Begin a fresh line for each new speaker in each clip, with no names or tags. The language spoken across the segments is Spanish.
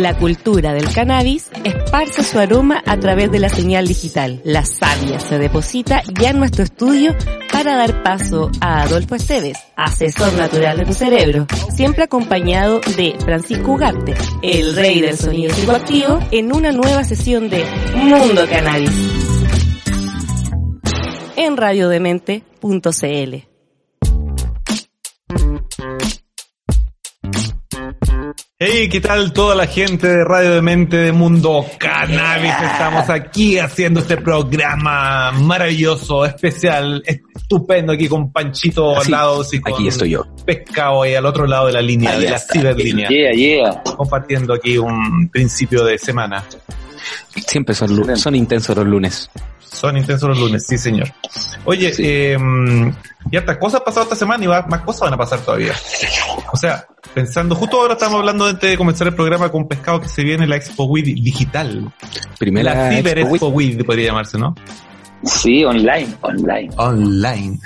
La cultura del cannabis esparce su aroma a través de la señal digital. La savia se deposita ya en nuestro estudio para dar paso a Adolfo Esteves, asesor natural de tu cerebro, siempre acompañado de Francisco Ugarte, el rey del sonido psicoactivo, en una nueva sesión de Mundo Cannabis en radiodemente.cl.
Hey, ¿qué tal toda la gente de Radio de Mente de Mundo Cannabis? Estamos aquí haciendo este programa maravilloso, especial, estupendo aquí con Panchito
Así,
al lado y con
aquí estoy yo.
Pescado ahí al otro lado de la línea,
Ahí
de la
está.
ciberlínea,
Yeah, yeah.
compartiendo aquí un principio de semana.
Siempre son intensos los lunes.
Son intensos los lunes, sí señor. Oye, eh, y hartas cosas han pasado esta semana y va- más cosas van a pasar todavía. O sea, pensando, justo ahora estamos hablando antes de comenzar el programa con Pescado que se viene la Expo Weed digital.
Primera
la Ciber
Expo
Expo Weed podría llamarse, ¿no?
Sí, online, online.
Online.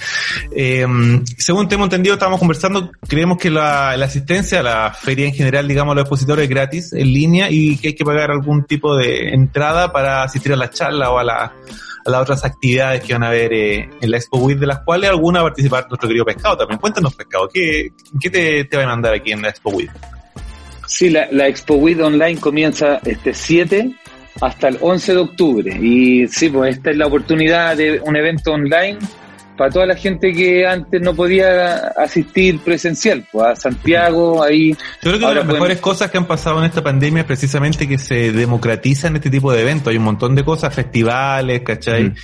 Eh, según tengo entendido, estábamos conversando, creemos que la, la asistencia a la feria en general, digamos, a los expositores es gratis, en línea, y que hay que pagar algún tipo de entrada para asistir a la charla o a, la, a las otras actividades que van a haber eh, en la Expo Week, de las cuales alguna va a participar nuestro querido Pescado también. Cuéntanos, Pescado, ¿qué, qué te, te va a mandar aquí en la Expo Week?
Sí, la, la Expo WID Online comienza este 7 hasta el 11 de octubre. Y sí, pues esta es la oportunidad de un evento online para toda la gente que antes no podía asistir presencial. Pues a Santiago, ahí.
Yo creo que una de las
pueden-
mejores cosas que han pasado en esta pandemia es precisamente que se democratizan este tipo de eventos. Hay un montón de cosas, festivales, ¿cachai?
Mm.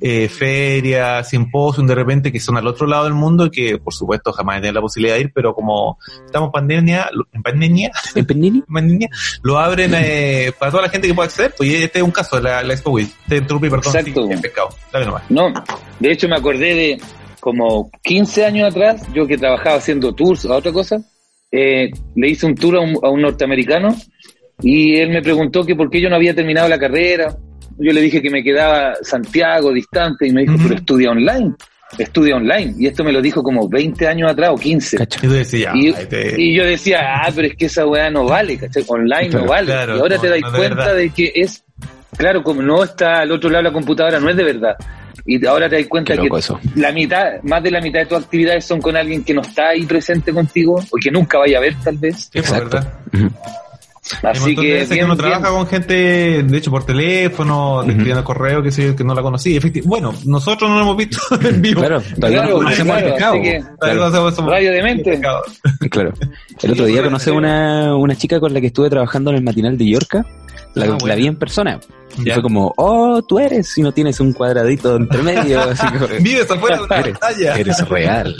Eh, ferias, simposios, de repente, que son al otro lado del mundo y que, por supuesto, jamás tenido la posibilidad de ir, pero como estamos en pandemia, en pandemia,
¿En
en pandemia, lo abren eh, para toda la gente que pueda acceder. Pues este es un caso, la, la Expo Week. Te interrumpí, perdón,
Exacto.
sí, en pescado. Dale nomás.
No, de hecho me acordé de como 15 años atrás, yo que trabajaba haciendo tours a otra cosa, eh, le hice un tour a un, a un norteamericano y él me preguntó que por qué yo no había terminado la carrera. Yo le dije que me quedaba Santiago distante y me dijo, pero estudia online, estudia online. Y esto me lo dijo como 20 años atrás o 15.
Cacha.
Y te-
yo decía, ah, pero es que esa weá no vale, ¿cachai? Online no vale.
claro,
y ahora
no,
te das
no de
cuenta
verdad.
de que es, claro, como no está al otro lado de la computadora, no es de verdad. Y ahora te das cuenta que
eso.
la mitad, más de la mitad de tus actividades son con alguien que no está ahí presente contigo, o que nunca vaya a ver tal vez.
Sí, pues,
Exacto.
¿verdad?
Así
de
que, bien,
uno
bien.
trabaja con gente, de hecho, por teléfono,
Ujú.
escribiendo correo, que, sé yo, que no la conocí. Efecti- bueno, nosotros no lo hemos visto en vivo.
Claro, todavía
Claro,
no conocemos
claro, así que-
Todavía
Claro,
Radio de mente.
pescado.
claro. El otro día conocí a una, una chica con la que estuve trabajando en el matinal de Yorca. La,
Ah,
la vi en persona. Y
Ya.
fue como, oh, tú eres, si no tienes un cuadradito entre medio. así como,
Vives afuera de
eres,
pantalla.
eres real.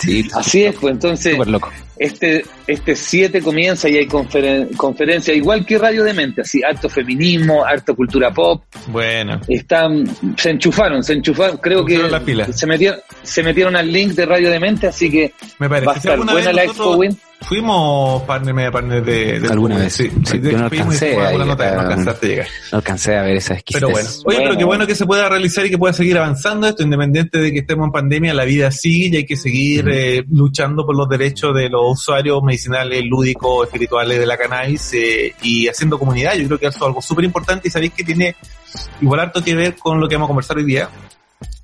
Sí,
Así es, pues entonces,
súper loco.
Este este 7 comienza y hay conferen- conferencias, igual que Radio de Mente, así, harto feminismo, harto cultura pop,
Bueno.
están, se enchufaron, se enchufaron, creo que
las pilas.
se metieron, se metieron al link de Radio de Mente, así que
Me
va a
parece. Si
estar buena la Expo Win.
Fuimos partner, media partner de, de
Alguna vez.
Sí,
Sí,
de
yo no
fuimos y
alcancé
a alguna nota, no alcanzaste a llegar.
No alcancé a ver esa
Pero bueno.
exquisitez.
Oye, pero
Bueno.
qué bueno que se pueda realizar y que pueda seguir avanzando esto, independiente de que estemos en pandemia, la vida sigue y hay que seguir
Ujú.
eh, luchando por los derechos de los usuarios medicinales, lúdicos, espirituales de la cannabis eh, y haciendo comunidad. Yo creo que eso es algo súper importante y sabéis que tiene igual harto que ver con lo que vamos a conversar hoy día.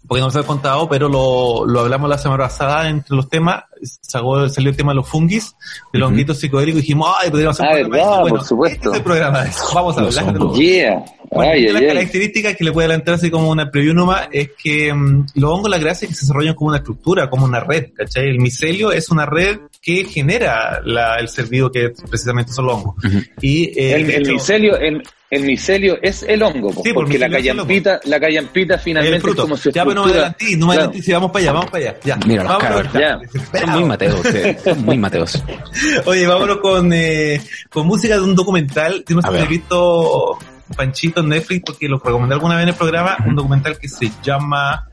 Porque no se ha contado, pero lo, lo hablamos la semana pasada entre los temas. Salió, salió el tema de los fungis, de los
Ujú.
honguitos psicodélicos y dijimos, ay, podríamos hacer
Ah,
un programa de
verdad,
eso. Bueno,
por supuesto.
Este programa de eso. Vamos a hablar de los
Yeah.
Bueno,
Ay,
una de las
ay.
características que le puede adelantar así como una preview nomás es que mm, los hongos la gracia es que se desarrollan como una estructura, como una red, ¿cachai? El micelio es una red que genera la, el servido que precisamente son los hongos. Y, eh,
El,
de
el
hecho,
micelio, el, el micelio es el hongo,
Sí, por
porque la callampita, la callampita finalmente es como su
Ya, pero no me adelanté, no me
Claro.
adelanté. Si vamos para allá, vamos para allá. Ya.
Mira los cabros.
Ya.
Son muy mateos. Son muy mateos.
Oye, vámonos con, eh, con música de un documental. No sé
A
si visto Panchito en Netflix porque lo recomendé alguna vez en el programa. Un documental que se llama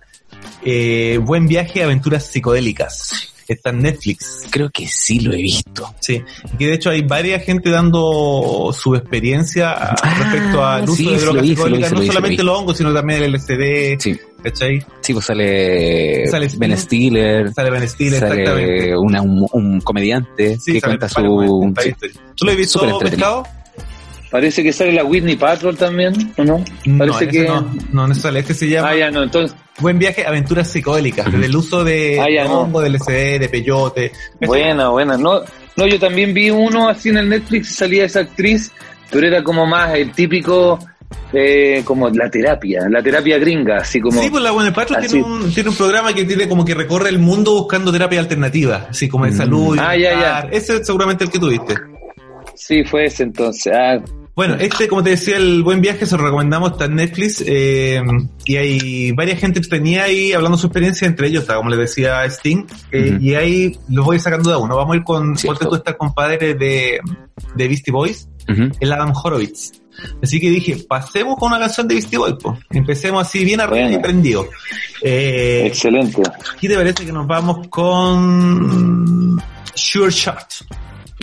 eh, Buen viaje, aventuras psicodélicas. Está en Netflix.
Creo que sí lo he visto.
Sí, y que de hecho hay varias gente dando su experiencia a-
Ah,
respecto al uso
sí,
de drogas psicodélicas, no
lo
solamente los hongos, sino también el LSD,
Sí,
¿cachai?
sí, pues sale,
Sale
Ben Stiller,
Sale Ben Stiller, exactamente.
una, un, un comediante
Sí,
que cuenta su...
¿Tú lo has visto, pescado?
Parece que sale la Whitney Patrol también, ¿o no?
No,
Parece
ese
que...
no, no, no sale. Este se llama
Ah, ya, no, entonces,
Buen viaje, aventuras psicodélicas. Desde el uso de,
Ah, ya, no.
del LSD, de peyote.
buena, buena. No, no, yo también vi uno así en el Netflix, salía esa actriz, pero era como más el típico, eh, como la terapia, la terapia gringa, así como...
Sí, pues la Buena Patro
Así.
tiene un, tiene un programa que tiene como que recorre el mundo buscando terapia alternativa, así como de
Mm.
salud.
Ah, ya,
bienestar. Ese es seguramente el que tuviste.
Sí, fue ese entonces. Ah,
Bueno, este, como te decía, el buen viaje se lo recomendamos, está en Netflix, eh, y hay varias gente entretenida ahí hablando su experiencia, entre ellos está, como les decía Sting, eh, y ahí los voy sacando de a uno. Vamos a ir con,
Sí,
ponte tú
todo.
esta compadre de, de Beastie Boys, el Adam Horowitz. Así que dije, pasemos con una canción de Beastie Boys, pues. Empecemos así bien arriba
Bueno.
y prendido. Eh,
excelente.
¿Qué te parece que nos vamos con Sure Shot?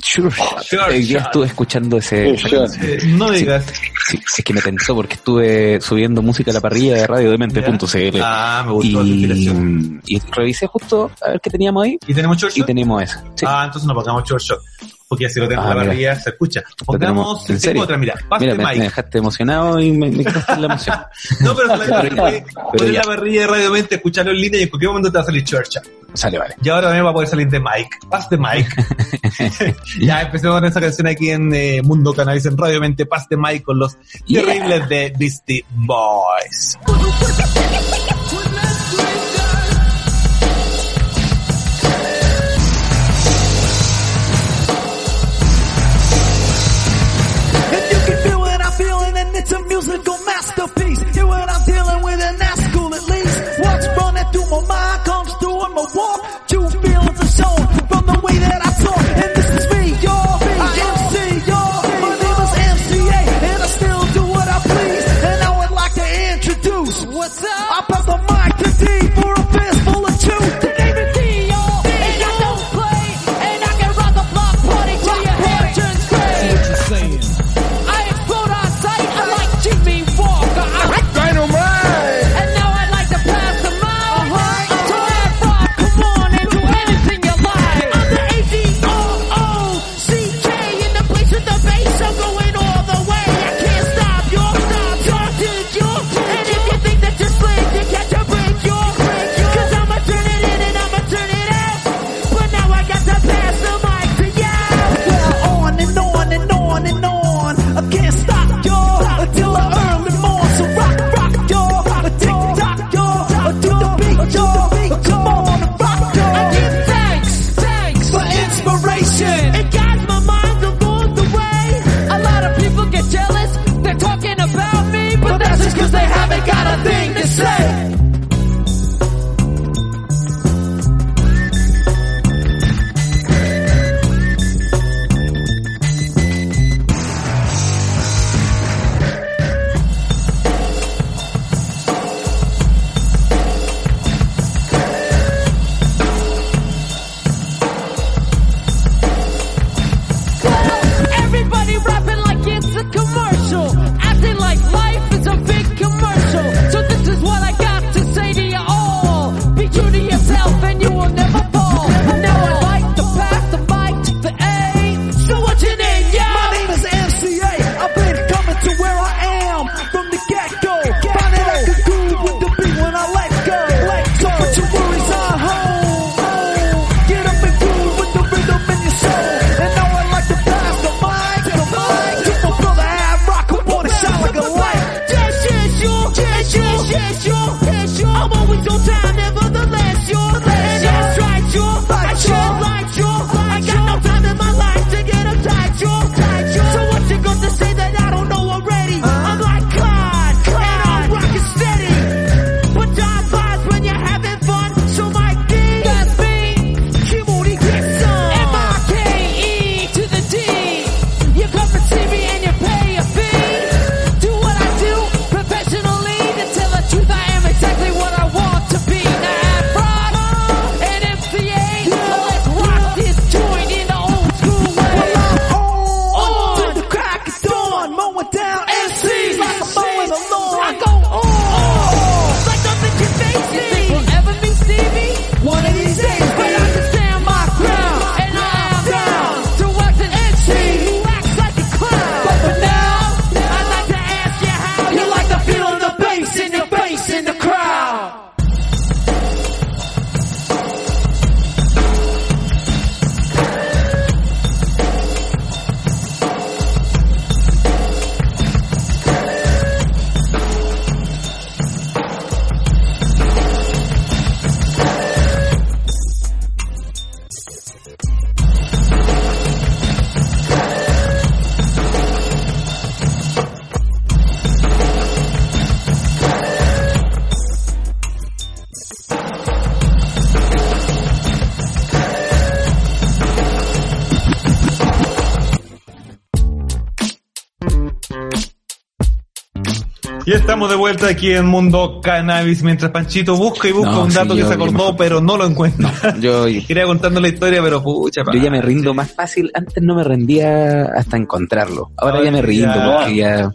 Sure.
Sure
Hoy día
shot.
estuve escuchando ese...
Sure.
Eh, no
Sí.
digas.
Sí, es que me tensó porque estuve subiendo música a la parrilla de radiodemente.cl
Ah, me gustó la inspiración.
y, y revisé justo a ver qué teníamos ahí
¿Y tenemos Sure
y tenemos eso. Sí.
Ah, entonces no pongamos Sure Shot. Porque así lo tenemos
Ah,
en la parrilla, se escucha. Pongamos,
tenemos- ¿en
tengo
serio?
otra, mira, Paste
Mira, me, me dejaste emocionado y me, me la emoción.
No, pero solamente
Pero ya,
puedes
pero
poner la parrilla de Radio Mente, escucharlo en línea y en cualquier momento te va a salir Shot.
Sale, vale.
Y ahora también va a poder salir de Mike. Paz de Mike. ya empecemos con esa canción aquí en eh, Mundo Cannabis en Radio Mente. Paz de Mike con los
Yeah.
terribles de Beastie Boys.
Musical masterpiece. Hear what I'm dealing with and that's cool at least. What's running through my mind comes through in my walk.
Y estamos de vuelta aquí en Mundo Cannabis, mientras Panchito busca y busca
No,
un
sí,
dato que se acordó, pero no lo encuentra.
Yo,
Quería contando la historia, pero pucha,
yo ya me rindo más fácil. Antes no me rendía hasta encontrarlo. Ahora ya me rindo
Ya.
porque ya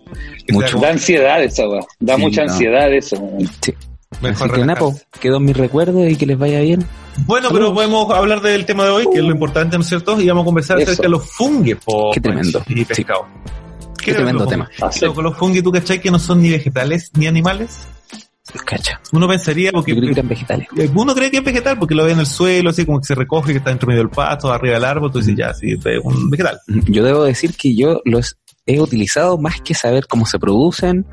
mucho.
Da ansiedad esa, weá. Da
Sí,
mucha
no.
ansiedad eso.
Sí.
Mejor
Así que Napo,
relajarse.
quedó en mis recuerdos y que les vaya bien.
Bueno, pero podemos hablar del tema de hoy, que es lo importante, ¿no es cierto? Y vamos a conversar
Eso.
acerca de los fungi, po,
Qué tremendo.
Y pescado.
Qué tremendo tema.
Así.
Con los fungi, ¿tú cachai que no son ni vegetales ni animales?
Cacha.
Uno pensaría, porque
Yo creo que eran vegetales.
uno cree que es vegetal porque lo ve en el suelo, así como que se recoge, que está entre medio del pasto, arriba del árbol, tú dices, ya, sí, es un vegetal.
Yo debo decir que yo los he utilizado más que saber cómo se producen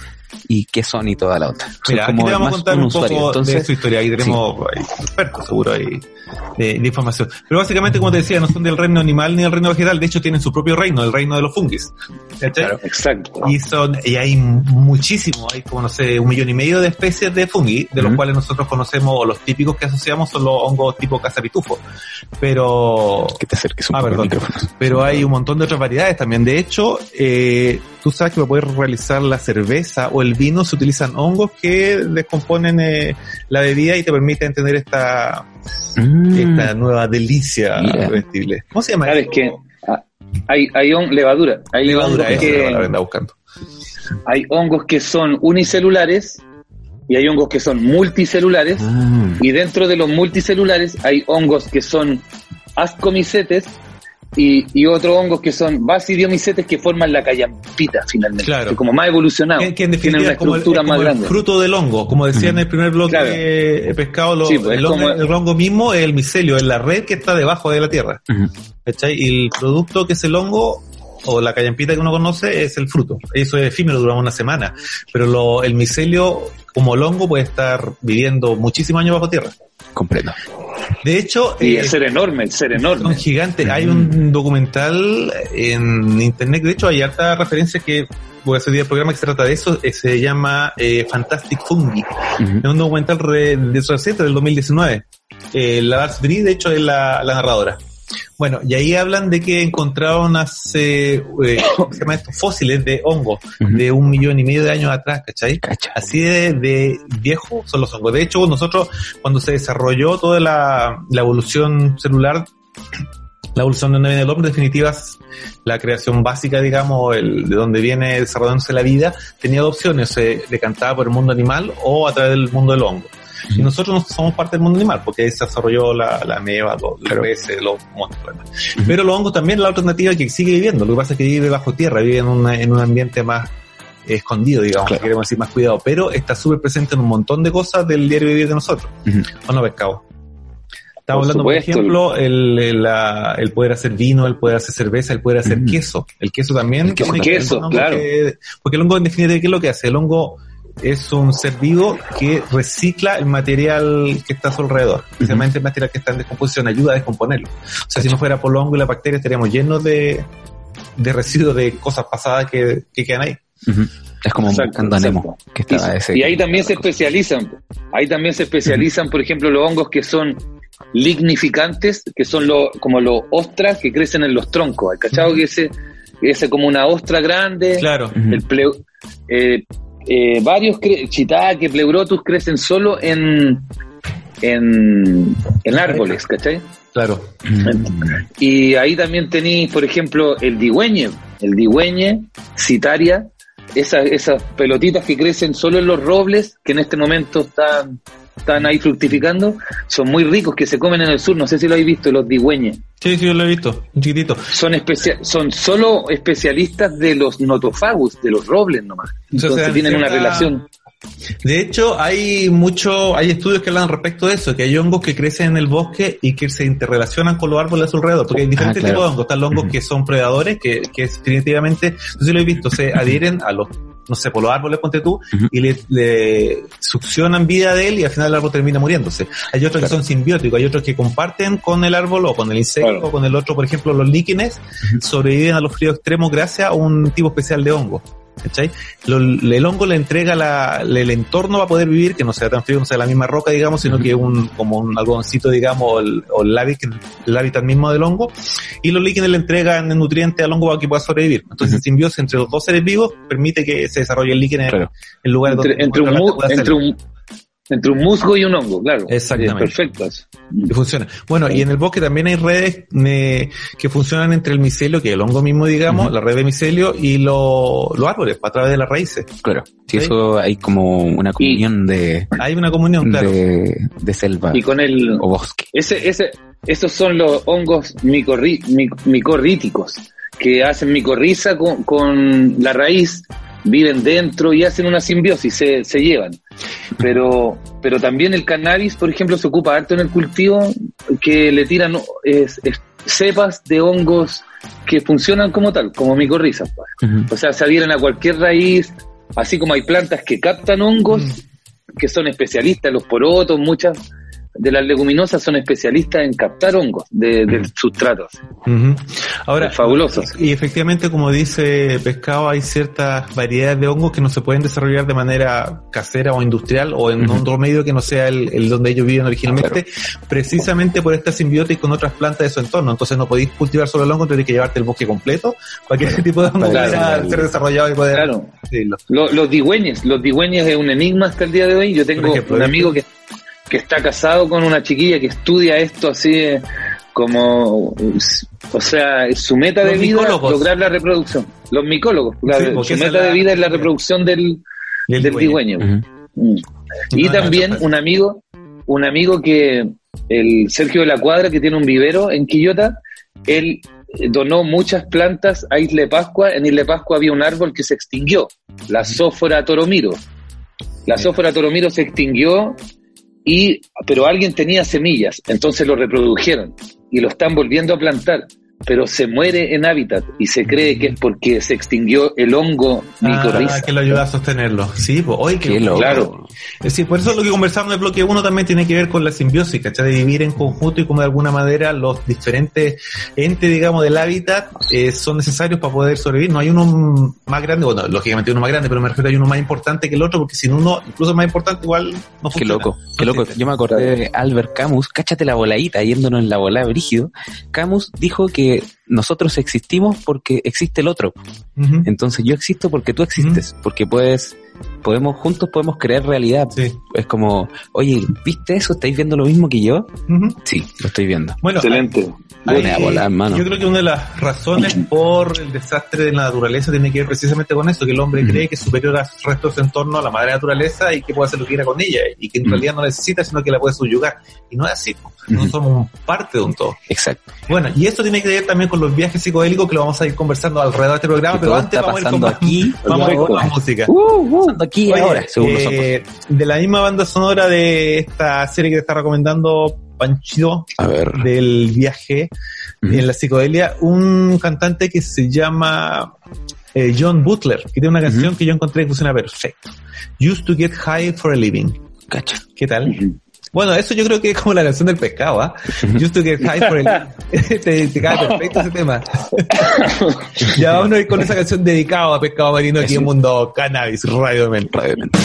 y qué son y toda la otra.
Mira, aquí te vamos a contar
un
un poco de su historia. Ahí tenemos expertos seguro ahí de, de información. Pero básicamente, como te decía, no son del reino animal ni del reino vegetal. De hecho, tienen su propio reino, el reino de los fungis. ¿Cachai?
Exacto.
Y son, y hay muchísimo, hay como no sé, un millón y medio de especies de fungi, de los cuales nosotros conocemos, o los típicos que asociamos son los hongos tipo casapitufo. Pero,
que te acerques un
Ah,
poco
perdón.
micrófono.
pero hay un montón de otras variedades también. De hecho, eh, tú sabes que para poder realizar la cerveza o el vino se utilizan hongos que descomponen eh, la bebida y te permiten tener esta,
Mm,
esta nueva delicia comestible. ¿Cómo se llama?
Sabes
esto?
que ah, hay, hay hon- levadura. Hay
Levadura,
hongos
la
que,
buscando.
hay hongos que son unicelulares y hay hongos que son multicelulares.
ah,
Y dentro de los multicelulares hay hongos que son ascomicetes y, y otros hongos que son basidiomicetes que forman la callampita finalmente.
Claro.
que como más evolucionado.
Que, que en definitiva
una
es como, el,
estructura
es como
más
el
grande.
fruto del hongo. Como decía en el primer bloque
Claro.
de pescado, lo-
Sí, pues, es
el, hongo, el hongo mismo es el micelio, es la red que está debajo de la tierra. ¿Cachai? Y el producto que es el hongo o la callampita que uno conoce es el fruto. Eso es efímero, dura una semana. Pero lo, el micelio, como el hongo, puede estar viviendo muchísimos años bajo tierra.
comprendo.
De hecho,
Y
eh,
el ser enorme, el ser
son
enorme.
gigantes. Hay un documental en internet, de hecho hay harta referencia que voy a hacer el programa que se trata de eso, eh, se llama eh, Fantastic Fungi. Es un documental re- de su del 2019. Eh, la Brie, de hecho, es la, la narradora. Bueno, y ahí hablan de que encontraron hace, eh, ¿cómo se llama esto? Fósiles de hongos
Ujú.
de un millón y medio de años atrás, ¿cachai?
Cacha.
Así de, de viejo son los hongos. De hecho, nosotros, cuando se desarrolló toda la, la evolución celular, la evolución de donde viene el hombre, en definitiva, la creación básica, digamos, el, de donde viene desarrollándose la vida, tenía dos opciones, se decantaba por el mundo animal o a través del mundo del hongo. Y nosotros no somos parte del mundo animal, porque ahí se desarrolló la, la meva, los, los peces, los monstruos. Pero los hongos también es la alternativa que sigue viviendo. Lo que pasa es que vive bajo tierra, vive en, una- en un ambiente más escondido, digamos,
Claro.
queremos decir más cuidado, pero está súper presente en un montón de cosas del diario vivir de nosotros.
Ujú.
¿O no, pescado? Estamos
Por
hablando, por ejemplo, el, el, la- el poder hacer vino, el poder hacer cerveza, el poder hacer
Mm.
queso. El queso también.
El queso
queso, claro.
que- porque el hongo, en definitiva, ¿qué es lo que hace? El hongo es un ser vivo que recicla el material que está a su alrededor, especialmente el material que está en descomposición, ayuda a descomponerlo. O sea, si no fuera por los hongos y la bacteria, estaríamos llenos de, de residuos de cosas pasadas que, que quedan ahí.
Es como
Exacto,
Nemo,
exacto.
que
Y,
ese.
y ahí también se especializan. Ahí también se especializan, por ejemplo, los hongos que son lignificantes, que son los, como los ostras que crecen en los troncos. ¿Hay cachado que ese, ese como una ostra grande?
Claro.
El pleu- eh, eh, varios shiitake, pleurotus crecen solo en, en, en árboles, ¿cachai?
Claro.
Y ahí también tenéis, por ejemplo, el digüeñe, el digüeñe, citaria, esas, esas pelotitas que crecen solo en los robles, que en este momento están, están ahí fructificando, son muy ricos, que se comen en el sur, no sé si lo habéis visto, los digüeñes.
Sí, sí, yo lo he visto, un chiquitito.
Son, especia- son solo especialistas de los notofagus, de los robles nomás. Entonces tienen una relación.
De hecho, hay mucho, hay estudios que hablan respecto de eso, que hay hongos que crecen en el bosque y que se interrelacionan con los árboles a su alrededor, porque hay diferentes
Ah, claro.
tipos de hongos. Están los hongos que son predadores, que, que definitivamente, no sé si lo he visto, se adhieren a los, no sé, por los árboles, ponte tú, y le, le succionan vida de él y al final el árbol termina muriéndose. Hay otros que son simbióticos, hay otros que comparten con el árbol o con el insecto
Claro.
o con el otro, por ejemplo, los líquenes sobreviven a los fríos extremos gracias a un tipo especial de hongo. ¿Cachai? Lo- el hongo le entrega la, el entorno para poder vivir, que no sea tan frío, no sea la misma roca, digamos, sino que un, como un algodoncito, digamos, o el, o el hábitat, el hábitat mismo del hongo, y los líquenes le entregan nutrientes al hongo para que pueda sobrevivir. Entonces, el simbiosis entre los dos seres vivos permite que se desarrolle el líquen en,
Claro.
en lugares
Entre,
donde
entre, un, entre, un, entre un musgo y un hongo, claro.
Exactamente.
Perfecto. eso.
Y funciona. Bueno, y en el bosque también hay redes eh, que funcionan entre el micelio, que es el hongo mismo, digamos, la red de micelio y lo- los árboles, a través de las raíces.
Claro. Si
Sí.
eso hay como una comunión de,
Hay una comunión, claro.
de, de selva
Y con el,
o bosque.
Ese, ese, esos son los hongos micorri- mic- micorríticos que hacen micorriza con, con la raíz, viven dentro y hacen una simbiosis, se, se llevan. Pero, pero también el cannabis, por ejemplo, se ocupa harto en el cultivo que le tiran es- es- cepas de hongos que funcionan como tal, como micorrizas. pues.
Ujú.
O sea, se adhieren a cualquier raíz, así como hay plantas que captan hongos, que son especialistas, los porotos, muchas de las leguminosas son especialistas en captar hongos de, de sustratos.
Ahora,
Fabulosos.
y efectivamente, como dice Pescado, hay ciertas variedades de hongos que no se pueden desarrollar de manera casera o industrial o en
Ujú.
otro medio que no sea el, el donde ellos viven originalmente, precisamente por esta simbiosis con otras plantas de su entorno. Entonces no podéis cultivar solo el hongo, tenés que llevarte el bosque completo para que ese tipo de hongo
Claro.
pueda ser desarrollado y poder
Claro. los digüeños, los digüeños es un enigma hasta el día de hoy. Yo tengo
ejemplo,
un amigo que, que está casado con una chiquilla que estudia esto así como, o sea, su meta
Los
de vida
micólogos.
lograr la reproducción. Los micólogos,
Sí, porque
su meta
es la-
de vida es la reproducción del, del.
Ujú.
Mm. Y
No,
también
no, no,
un amigo, un amigo que, el Sergio de la Cuadra, que tiene un vivero en Quillota, él donó muchas plantas a Isla de Pascua. En Isla de Pascua había un árbol que se extinguió, la sófora toromiro. La sófora toromiro se extinguió y, pero alguien tenía semillas, entonces lo reprodujeron y lo están volviendo a plantar. Pero se muere en hábitat y se cree que es porque se extinguió el hongo micorriza.
Ah, que lo ayuda a sostenerlo. Sí, pues, hoy
Qué loco.
Claro.
Es decir, por eso lo que conversamos en el bloque 1 también tiene que ver con la simbiosis, ¿cachai? De vivir en conjunto y como de alguna manera los diferentes entes, digamos, del hábitat eh, son necesarios para poder sobrevivir. No hay uno más grande, bueno, lógicamente uno más grande, pero me refiero a uno más importante que el otro, porque si uno incluso más importante igual no
Qué
funciona.
loco,
No
qué loco. Yo me acordé de Albert Camus, cáchate la voladita, yéndonos en la volada brígido. Camus dijo que nosotros existimos porque existe el otro. Entonces yo existo porque tú existes, porque puedes, podemos, juntos podemos crear realidad.
Sí.
Es como, oye, ¿viste eso? ¿Estáis viendo lo mismo que yo? Sí, lo estoy viendo.
Bueno,
Excelente.
Hay-
Buena bola, hermano.
Yo creo que una de las razones por el desastre de la naturaleza tiene que ver precisamente con eso, que el hombre cree que es superior a sus restos en torno a la madre naturaleza y que puede hacer lo que quiera con ella y que en realidad no necesita, sino que la puede subyugar. Y no es así. No somos parte de un todo.
Exacto.
Bueno, y esto tiene que ver también con los viajes psicodélicos que lo vamos a ir conversando alrededor de este programa,
Que
pero antes vamos a ir con
aquí,
vamos a ir con más música.
Pasando aquí
Oye,
ahora, según nosotros.
eh, de la misma banda sonora de esta serie que te está recomendando
A ver.
del viaje en la psicodelia, un cantante que se llama eh, John Butler, que tiene una canción que yo encontré que funciona perfecto. Used to get high for a living.
Cacha.
¿Qué tal?
Ujú.
Bueno, eso yo creo que es como la canción del pescado, ¿ah? Used to get high for a living. te, te cae perfecto ese tema. ya vamos a ir con esa canción dedicada a pescado marino aquí en Mundo Cannabis Radio Mente.
Radio Mente.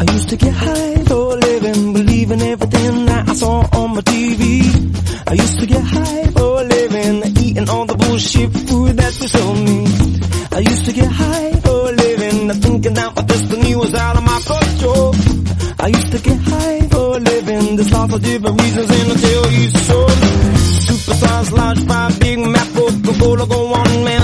I used to get high saw on my TV. I used to get high for a living, eating all the bullshit food that they sold me. I used to get high for a living, thinking that my destiny was out of my control. I used to get high for a living, there's lots of different reasons and I'll tell you so. Superstars, large five Big Mac, Coca-Cola, go on man,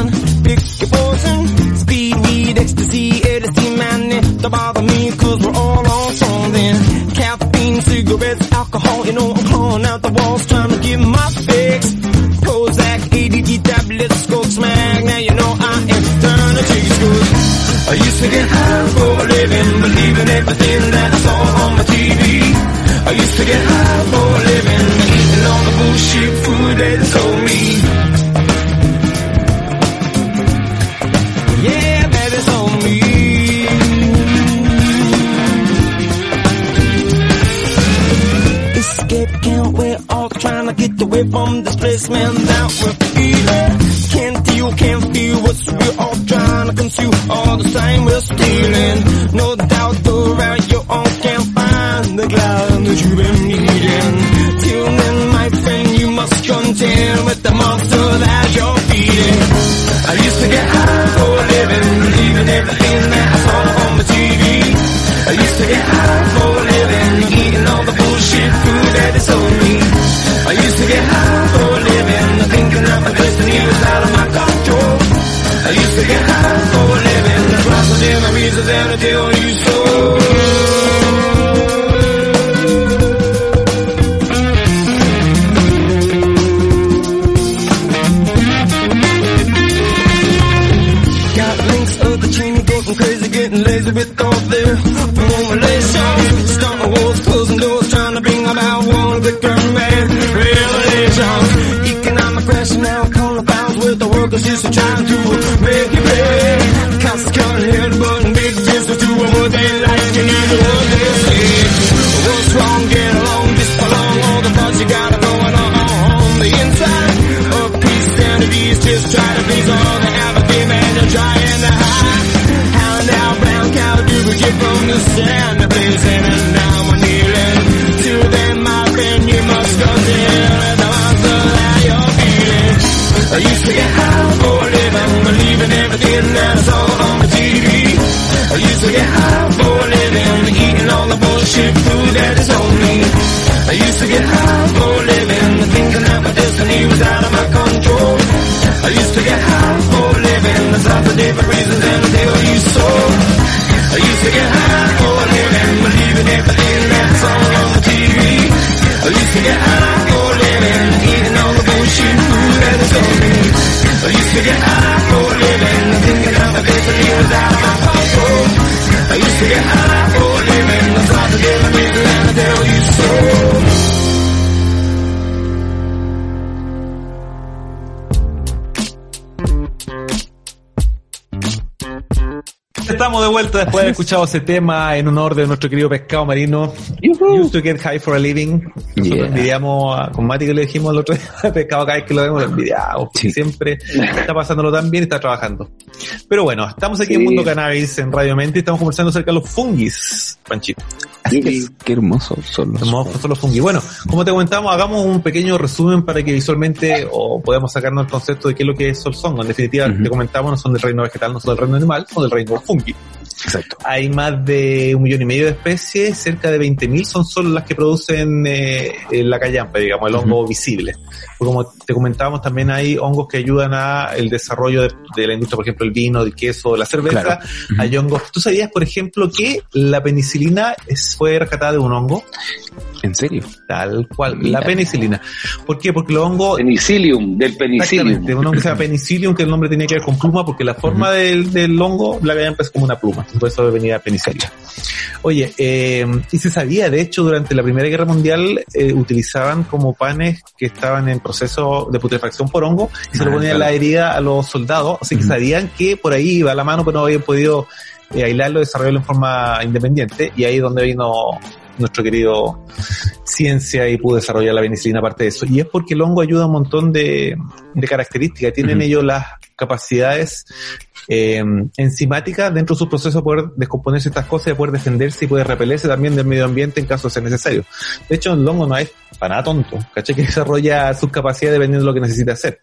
to get high for a living and all the bullshit food they sold me.
Yeah, baby, it's on me. Escape count, we all trying to get away from this place, man, that we're feeling. Can't deal, can't feel what's real, all trying to consume. all the
same, we're stealing. No haber escuchado ese tema en honor de nuestro querido pescado marino. Used to get high for a living. Nosotros
Yeah.
envidiamos a, con Mati que le dijimos el otro día, pescado cada vez que lo vemos lo envidiamos.
Sí.
Siempre está pasándolo tan bien y está trabajando. Pero bueno, estamos aquí en
Sí.
Mundo Cannabis en Radio Mente y estamos conversando acerca de los fungis, Panchito.
Que, qué hermoso son los
Somos son los fungi. Bueno, como te comentamos, hagamos un pequeño resumen para que visualmente o podamos sacarnos el concepto de qué es lo que es Solsongo. En definitiva, te comentamos, no son del reino vegetal, no son del reino animal, son del reino fungi.
Exacto.
Hay más de un millón y medio de especies, cerca de 20.000 son solo las que producen eh, eh, la callampa, digamos, el hongo visible. Porque como te comentábamos, también hay hongos que ayudan a el desarrollo de, de la industria, por ejemplo, el vino, el queso, la cerveza.
Claro.
Hay hongos. ¿Tú sabías, por ejemplo, que la penicilina es, fue rescatada de un hongo?
¿En serio?
Tal cual,
Mira.
la penicilina. ¿Por qué? Porque los hongos
Penicillium, del penicillium.
Exactamente, un hongo que se llama penicillium, que el nombre tenía que ver con pluma, porque la forma del, del hongo la veían pues como una pluma, por eso venía penicillium. Oye, eh, y se sabía, de hecho, durante la Primera Guerra Mundial eh, utilizaban como panes que estaban en proceso de putrefacción por hongo y se
Ah,
lo ponían la herida a los soldados, así que sabían que por ahí iba la mano, pero no habían podido eh, aislarlo, desarrollarlo en forma independiente, y ahí es donde vino nuestro querido ciencia y pudo desarrollar la penicilina aparte de eso. Y es porque el hongo ayuda a un montón de, de características. Tienen ellos las capacidades eh, enzimáticas dentro de sus procesos de poder descomponer ciertas cosas, de poder defenderse y poder repelerse también del medio ambiente en caso de ser necesario. De hecho, el hongo no es para nada tonto, ¿cachai? Que desarrolla sus capacidades dependiendo de lo que necesita hacer.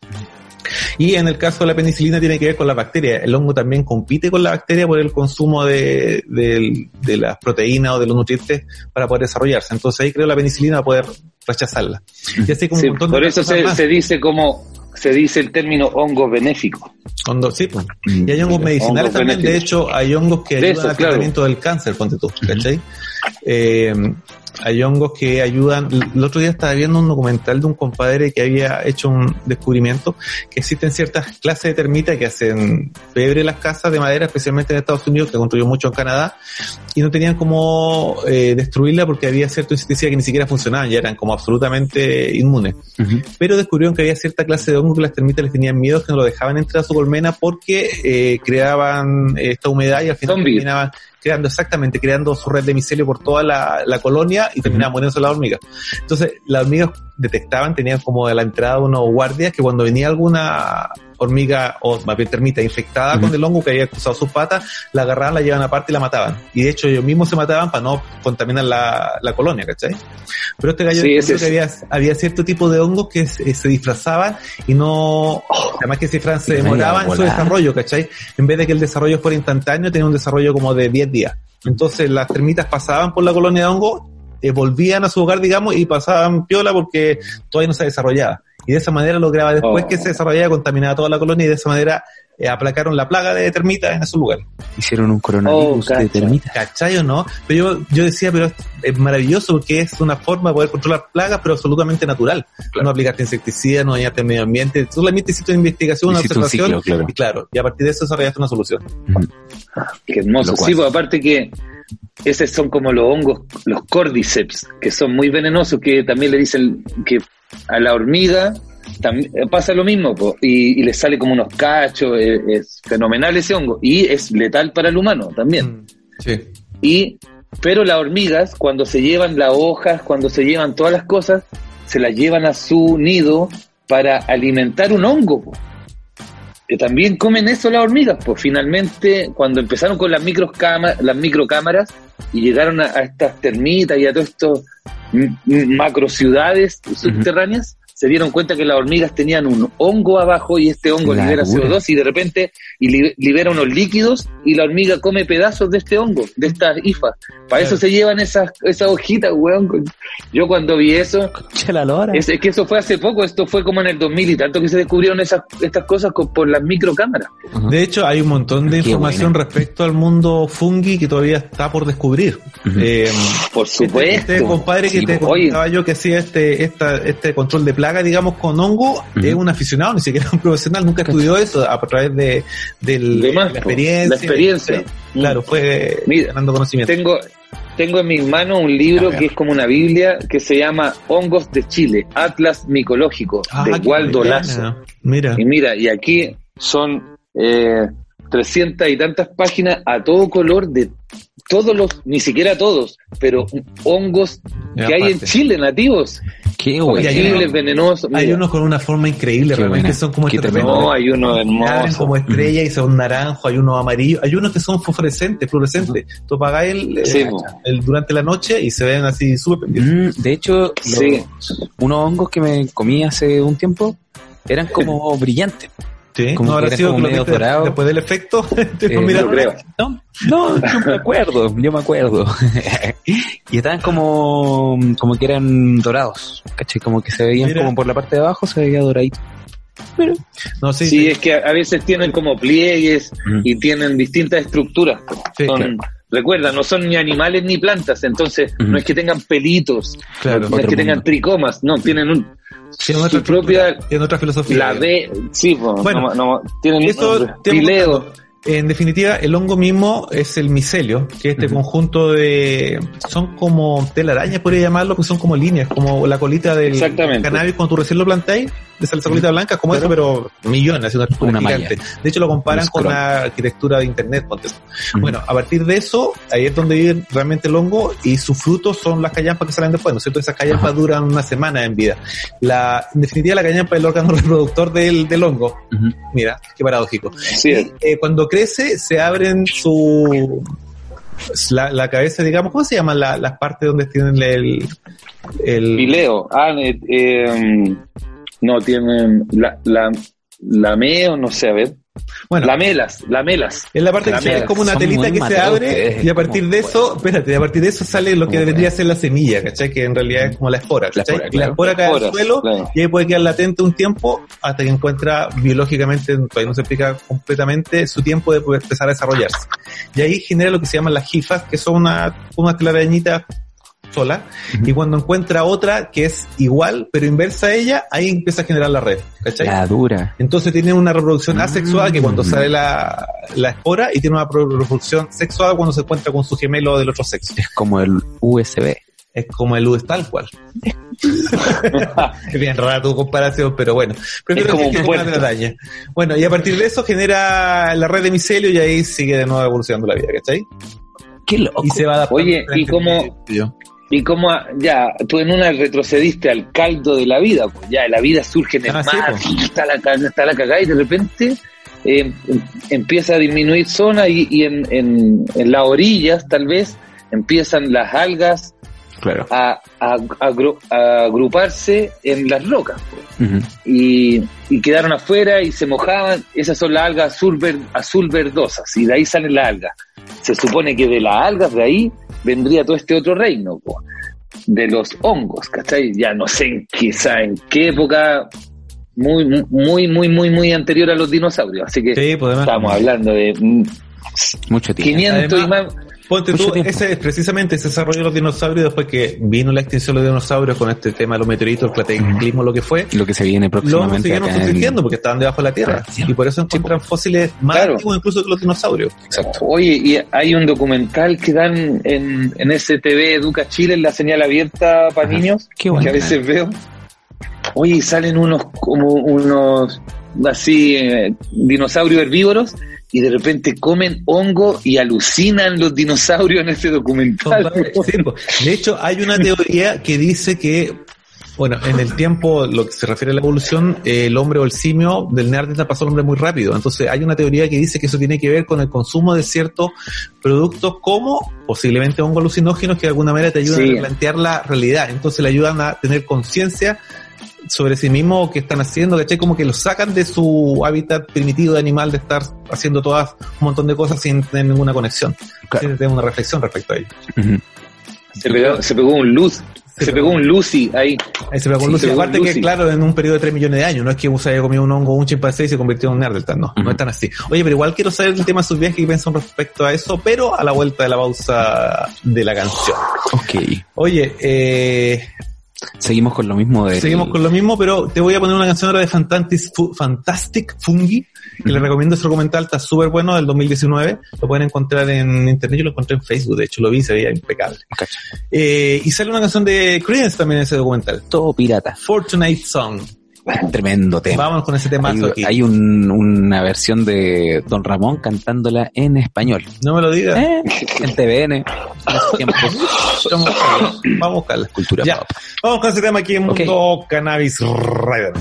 Y en el caso de la penicilina tiene que ver con la bacteria. El hongo también compite con la bacteria por el consumo de, de, de las proteínas o de los nutrientes para poder desarrollarse. Entonces ahí creo la penicilina va a poder rechazarla. Y así como
Sí,
un montón de
por eso se, se dice como se dice el término hongo benéfico.
Sí, pues. Y hay hongos medicinales
Hongos
también. De hecho, hay hongos que
De
ayudan
eso,
al
claro.
tratamiento del cáncer, ponte tú, ¿cachai? Eh, hay hongos que ayudan. El otro día estaba viendo un documental de un compadre que había hecho un descubrimiento que existen ciertas clases de termitas que hacen febre en las casas de madera, especialmente en Estados Unidos, que construyó mucho en Canadá, y no tenían cómo eh, destruirla porque había cierto insecticida que ni siquiera funcionaban, ya eran como absolutamente inmunes pero descubrieron que había cierta clase de hongo que las termitas les tenían miedo que no lo dejaban entrar a su colmena porque eh, creaban eh, esta humedad y al final
Zombies.
terminaban creando exactamente, creando su red de micelio por toda la, la colonia y terminaban muriéndose las hormigas. Entonces, las hormigas detectaban, tenían como a la entrada unos guardias que cuando venía alguna hormiga o más bien termita infectada con el hongo que había cruzado sus patas, la agarraban, la llevaban aparte y la mataban. Y de hecho ellos mismos se mataban para no contaminar la, la colonia, ¿cachai? Pero este gallo
Sí,
que había, había cierto tipo de hongos que se, se disfrazaban y no, además que se, disfrazan, se demoraban en su desarrollo, ¿cachai? En vez de que el desarrollo fuera instantáneo, tenía un desarrollo como de 10 días. Entonces las termitas pasaban por la colonia de hongo, eh, volvían a su hogar, digamos, y pasaban piola porque todavía no se desarrollaba. Y de esa manera lograba después
Oh.
que se desarrollara, contaminaba toda la colonia y de esa manera eh, aplacaron la plaga de termitas en esos lugares.
Hicieron un coronavirus
Oh,
de termitas.
¿Cachai o no? Pero yo, yo decía, pero es, es maravilloso porque es una forma de poder controlar plagas, pero absolutamente natural. No aplicaste insecticida, no dañaste el medio ambiente, solamente hiciste una investigación, una
un
observación,
ciclo, claro.
y claro, y a partir de eso desarrollaste una solución.
Qué hermoso. Sí, pues aparte que esos son como los hongos, los cordyceps, que son muy venenosos, que también le dicen que a la hormiga pasa lo mismo, po, y, y le sale como unos cachos, es, es fenomenal ese hongo, y es letal para el humano también.
Mm, Sí.
Y, pero las hormigas, cuando se llevan las hojas, cuando se llevan todas las cosas, se las llevan a su nido para alimentar un hongo. po. Que también comen eso las hormigas, pues finalmente cuando empezaron con las microcámaras, las microcámaras y llegaron a, a estas termitas y a todas estas macro ciudades subterráneas, se dieron cuenta que las hormigas tenían un hongo abajo y este hongo
La
libera
dura.
CO2 y de repente y li- libera unos líquidos y la hormiga come pedazos de este hongo, de estas hifas. Para eso se llevan esas, esas hojitas, weón. Yo cuando vi eso,
Che la lora.
es, es que eso fue hace poco, esto fue como en el 2000 y tanto que se descubrieron esas, estas cosas con- por las microcámaras.
De hecho, hay un montón de
Qué
información
buena.
respecto al mundo fungi que todavía está por descubrir. Eh,
Por
Este,
supuesto.
este compadre que
Sí,
te.
Oye.
contaba yo que hacía este, esta, este control de plaga, digamos, con hongo, es un aficionado, ni siquiera un profesional, nunca estudió eso a través de, del-
De más,
la experiencia.
La experiencia.
Claro, fue
Mira,
ganando conocimiento.
Tengo, tengo en mis manos un libro que es como una Biblia que se llama Hongos de Chile, Atlas Micológico,
Ah,
de Waldo. Lazo.
Mira,
Y mira, y aquí son eh, 300 y tantas páginas a todo color de todos los, ni siquiera todos, pero hongos que hay en. Chile nativos,
Qué
uno-
venenosos.
hay unos con una forma increíble,
Qué
realmente
buena.
son como extraterrestres.
No, hay unos hermosos.
como estrella y son naranjo, hay unos amarillos, hay unos que son fluorescentes, fluorescentes. Tú apagas el,
Sí,
durante la noche y se ven así súper pendientes.
Mm, de hecho,
Sí.
los- unos hongos que me comí hace un tiempo eran como brillantes.
Sí,
Como
no habrá sido
como medio dorado.
después del efecto.
Eh,
yo creo.
No, no, yo me acuerdo, yo me acuerdo. y estaban como, como que eran dorados, ¿cachai? Como que se veían
Mira.
como por la parte de abajo se veía doradito. Pero,
No, sí,
Sí,
sí.
es que a a veces tienen como pliegues
Mm.
y tienen distintas estructuras.
Sí,
Son-
claro.
Recuerda, no son ni animales ni plantas, entonces no es que tengan pelitos,
Claro.
no es que tengan tricomas, no, tienen un,
Tiene otra
propia,
tiene otra filosofía.
la D, sí, po,
Bueno,
no, no,
Eso
pileo.
En definitiva, el hongo mismo es el micelio, que es este conjunto de... Son como telarañas, podría llamarlo, que son como líneas, como la colita del cannabis cuando tú recién lo plantáis, de esa colita blanca, como eso, pero millones, así una gigante. De hecho, lo comparan con la arquitectura de Internet. Bueno, a partir de eso, ahí es donde vive realmente el hongo y sus frutos son las callampas que salen después, ¿no es cierto? Esas callampas duran una semana en vida. La, en definitiva, la callampa es el órgano reproductor del, del hongo. Mira, qué paradójico.
Sí,
Y, eh, cuando crece, se abren su. La, la cabeza, digamos, ¿cómo se llaman la- las partes donde tienen el. el
pileo. Ah, eh, eh, no, tienen la, la, lameo, no sé, a ver.
bueno,
Lamelas, lamelas.
es la parte que es como una
Son
telita que se abre y a partir de eso, espérate, a partir de eso sale lo que
Como
debería ser la semilla, ¿cachai? Que en realidad es como la espora,
La
¿cachai?
espora,
y la
claro.
espora cae al suelo
claro.
y ahí puede quedar latente un tiempo hasta que encuentra biológicamente, todavía no se explica completamente, su tiempo de poder empezar a desarrollarse. Y ahí genera lo que se llaman las jifas, que son una, una telarañita sola, y cuando encuentra otra que es igual, pero inversa a ella, ahí empieza a generar la red, ¿cachai?
La dura.
Entonces tiene una reproducción
Mm.
asexual que cuando sale la, la espora y tiene una reproducción sexual cuando se encuentra con su gemelo del otro sexo.
Es como el USB.
Es como el US tal cual. es bien rara tu comparación, pero bueno. Prefiero
Es como
una telaraña. Bueno, y a partir de eso genera la red de micelio y ahí sigue de nuevo evolucionando la vida, ¿cachai?
Qué loco.
Y se va adaptando.
Oye, ¿y cómo-
Yo.
Y como ya tú en una retrocediste al caldo de la vida, pues ya la vida surge en el
Ah, sí,
mar,
pues.
está la, está la cagada y de repente eh, em- empieza a disminuir zona y, y en, en, en las orillas tal vez empiezan las algas
Claro.
a, a- a agru- a agruparse en las rocas pues. Y, y quedaron afuera y se mojaban. Esas son las algas azul, ver- azul verdosas y de ahí salen las algas. Se supone que de las algas de ahí vendría todo este otro reino, po, de los hongos, ¿cachai? Ya no sé en sa- en qué época, muy, muy, muy, muy, muy anterior a los dinosaurios. Así que
Sí, pues, además-
estamos hablando de mm,
Mucho tiempo.
500 y
Además-
más.
Ponte tú, ese es precisamente ese desarrollo de los dinosaurios después que vino la extinción de los dinosaurios con este tema de los meteoritos, el cataclismo, lo que fue.
Lo que se viene
Lo
próximamente
siguieron
acá en-
sustituyendo porque estaban debajo de la tierra. Y por eso encuentran fósiles más
Claro.
antiguos incluso que los dinosaurios.
Oye, y hay un documental que dan en, en STV Educa Chile, en la señal abierta para
Ajá.
niños,
Qué bueno.
que a veces veo. Oye, y salen unos como unos así eh, dinosaurios herbívoros y de repente comen hongo y alucinan los dinosaurios en ese documental.
De hecho, hay una teoría que dice que, bueno, en el tiempo, lo que se refiere a la evolución, eh, el hombre o el simio del Neandertal pasó al hombre muy rápido. Entonces, hay una teoría que dice que eso tiene que ver con el consumo de ciertos productos como posiblemente hongos alucinógenos que de alguna manera te ayudan
Sí.
a plantear la realidad. Entonces, le ayudan a tener conciencia sobre sí mismo que están haciendo, ¿cachai? Como que los sacan de su hábitat primitivo de animal de estar haciendo todas un montón de cosas sin tener ninguna conexión.
Claro.
Sin tener una reflexión respecto a ello.
Se pegó, se pegó un luz, se pegó un Lucy ahí.
Ahí se pegó
Sí,
Lucy. Aparte
Lucy.
que, claro, en un periodo de 3 millones de años, no es que se haya comido un hongo o un chimpancé y se convirtió en un Neandertal, no, no es tan así. Oye, pero igual quiero saber el tema de sus viajes y piensan respecto a eso, pero a la vuelta de la pausa de la canción.
Ok.
Oye, eh,
Seguimos con lo mismo de.
seguimos con lo mismo, pero te voy a poner una canción ahora de Fantastic, Fu- Fantastic Fungi, que les recomiendo ese documental, está súper bueno, del 2019, lo pueden encontrar en internet, yo lo encontré en Facebook, de hecho lo vi, se veía impecable. Eh, y sale una canción de Creedence también en ese documental,
Todo pirata.
Fortunate Song.
Tremendo tema.
Vámonos con ese temazo
Hay,
aquí.
hay un- una versión de Don Ramón cantándola en español.
No me lo digas.
Eh, en TVN. en.
Vamos a buscarla. Vamos.
Cultura
Ya.
pop.
Vamos con ese tema aquí en. Mundo Cannabis Radio.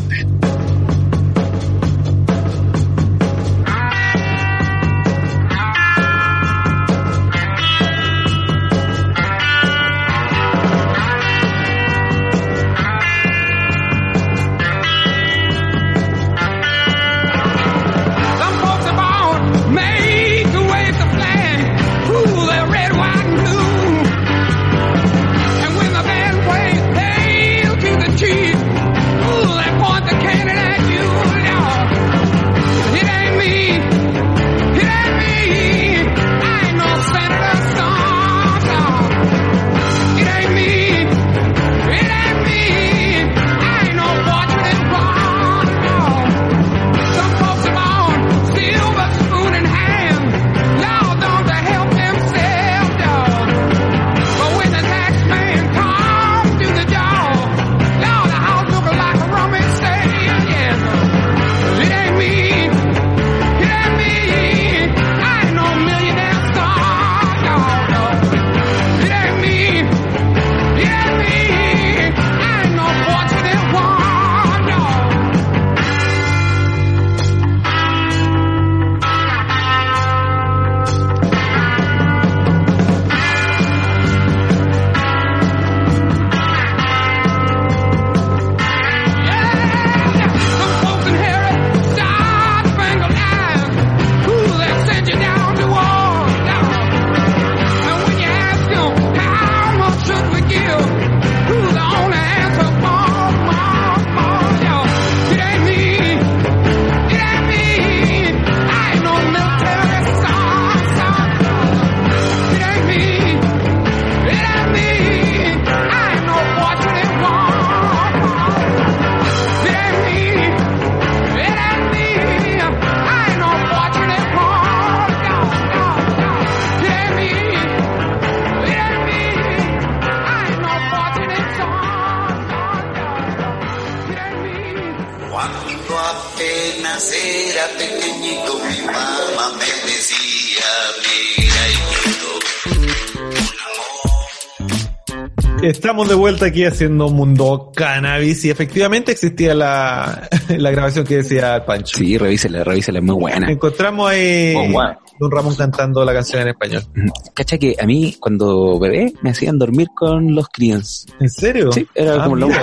Estamos de vuelta aquí haciendo Mundo Cannabis y efectivamente existía la, la grabación que decía Pancho.
Sí, revísela, revísela, es muy buena.
Encontramos ahí
Oh, wow.
Don Ramón cantando la canción en español.
Cacha que a mí, cuando bebé, me hacían dormir con los Creedence.
¿En serio?
Sí, era
Ah,
como lo único.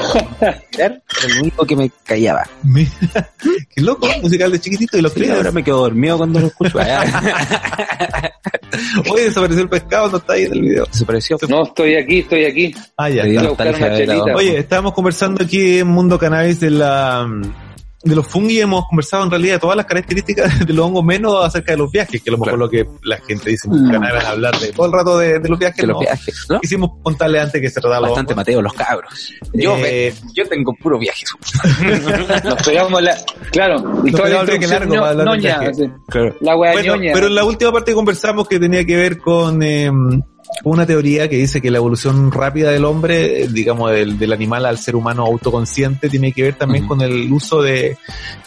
Era lo único que me callaba.
Mira, Qué loco, musical de chiquitito y los
Sí,
críos.
ahora me quedo dormido cuando lo escucho.
Oye, desapareció el pescado, no está ahí en el video.
Desapareció.
No, estoy aquí, estoy aquí.
Ah, ya está. Oye, estábamos conversando aquí en Mundo Cannabis de la de los fungi hemos conversado en realidad de todas las características de los hongos menos acerca de los viajes, que a lo mejor
Claro.
lo que la gente dice en Cannabis hablar de todo el rato de, de los viajes.
De los
no.
viajes, ¿no?
Quisimos contarle antes que se trataba los
Bastante
hongos.
Mateo, los cabros. Yo,
Eh,
yo tengo puro viajes.
Nos pegamos la. Claro,
Nos
la
pegamos viaje
introducción
largo para
ño-
hablar
noña,
viaje.
así.
Claro.
La
Bueno,
ñoña.
pero en la última parte conversamos que tenía que ver con eh, una teoría que dice que la evolución rápida del hombre, eh, digamos, del, del animal al ser humano autoconsciente, tiene que ver también con el uso de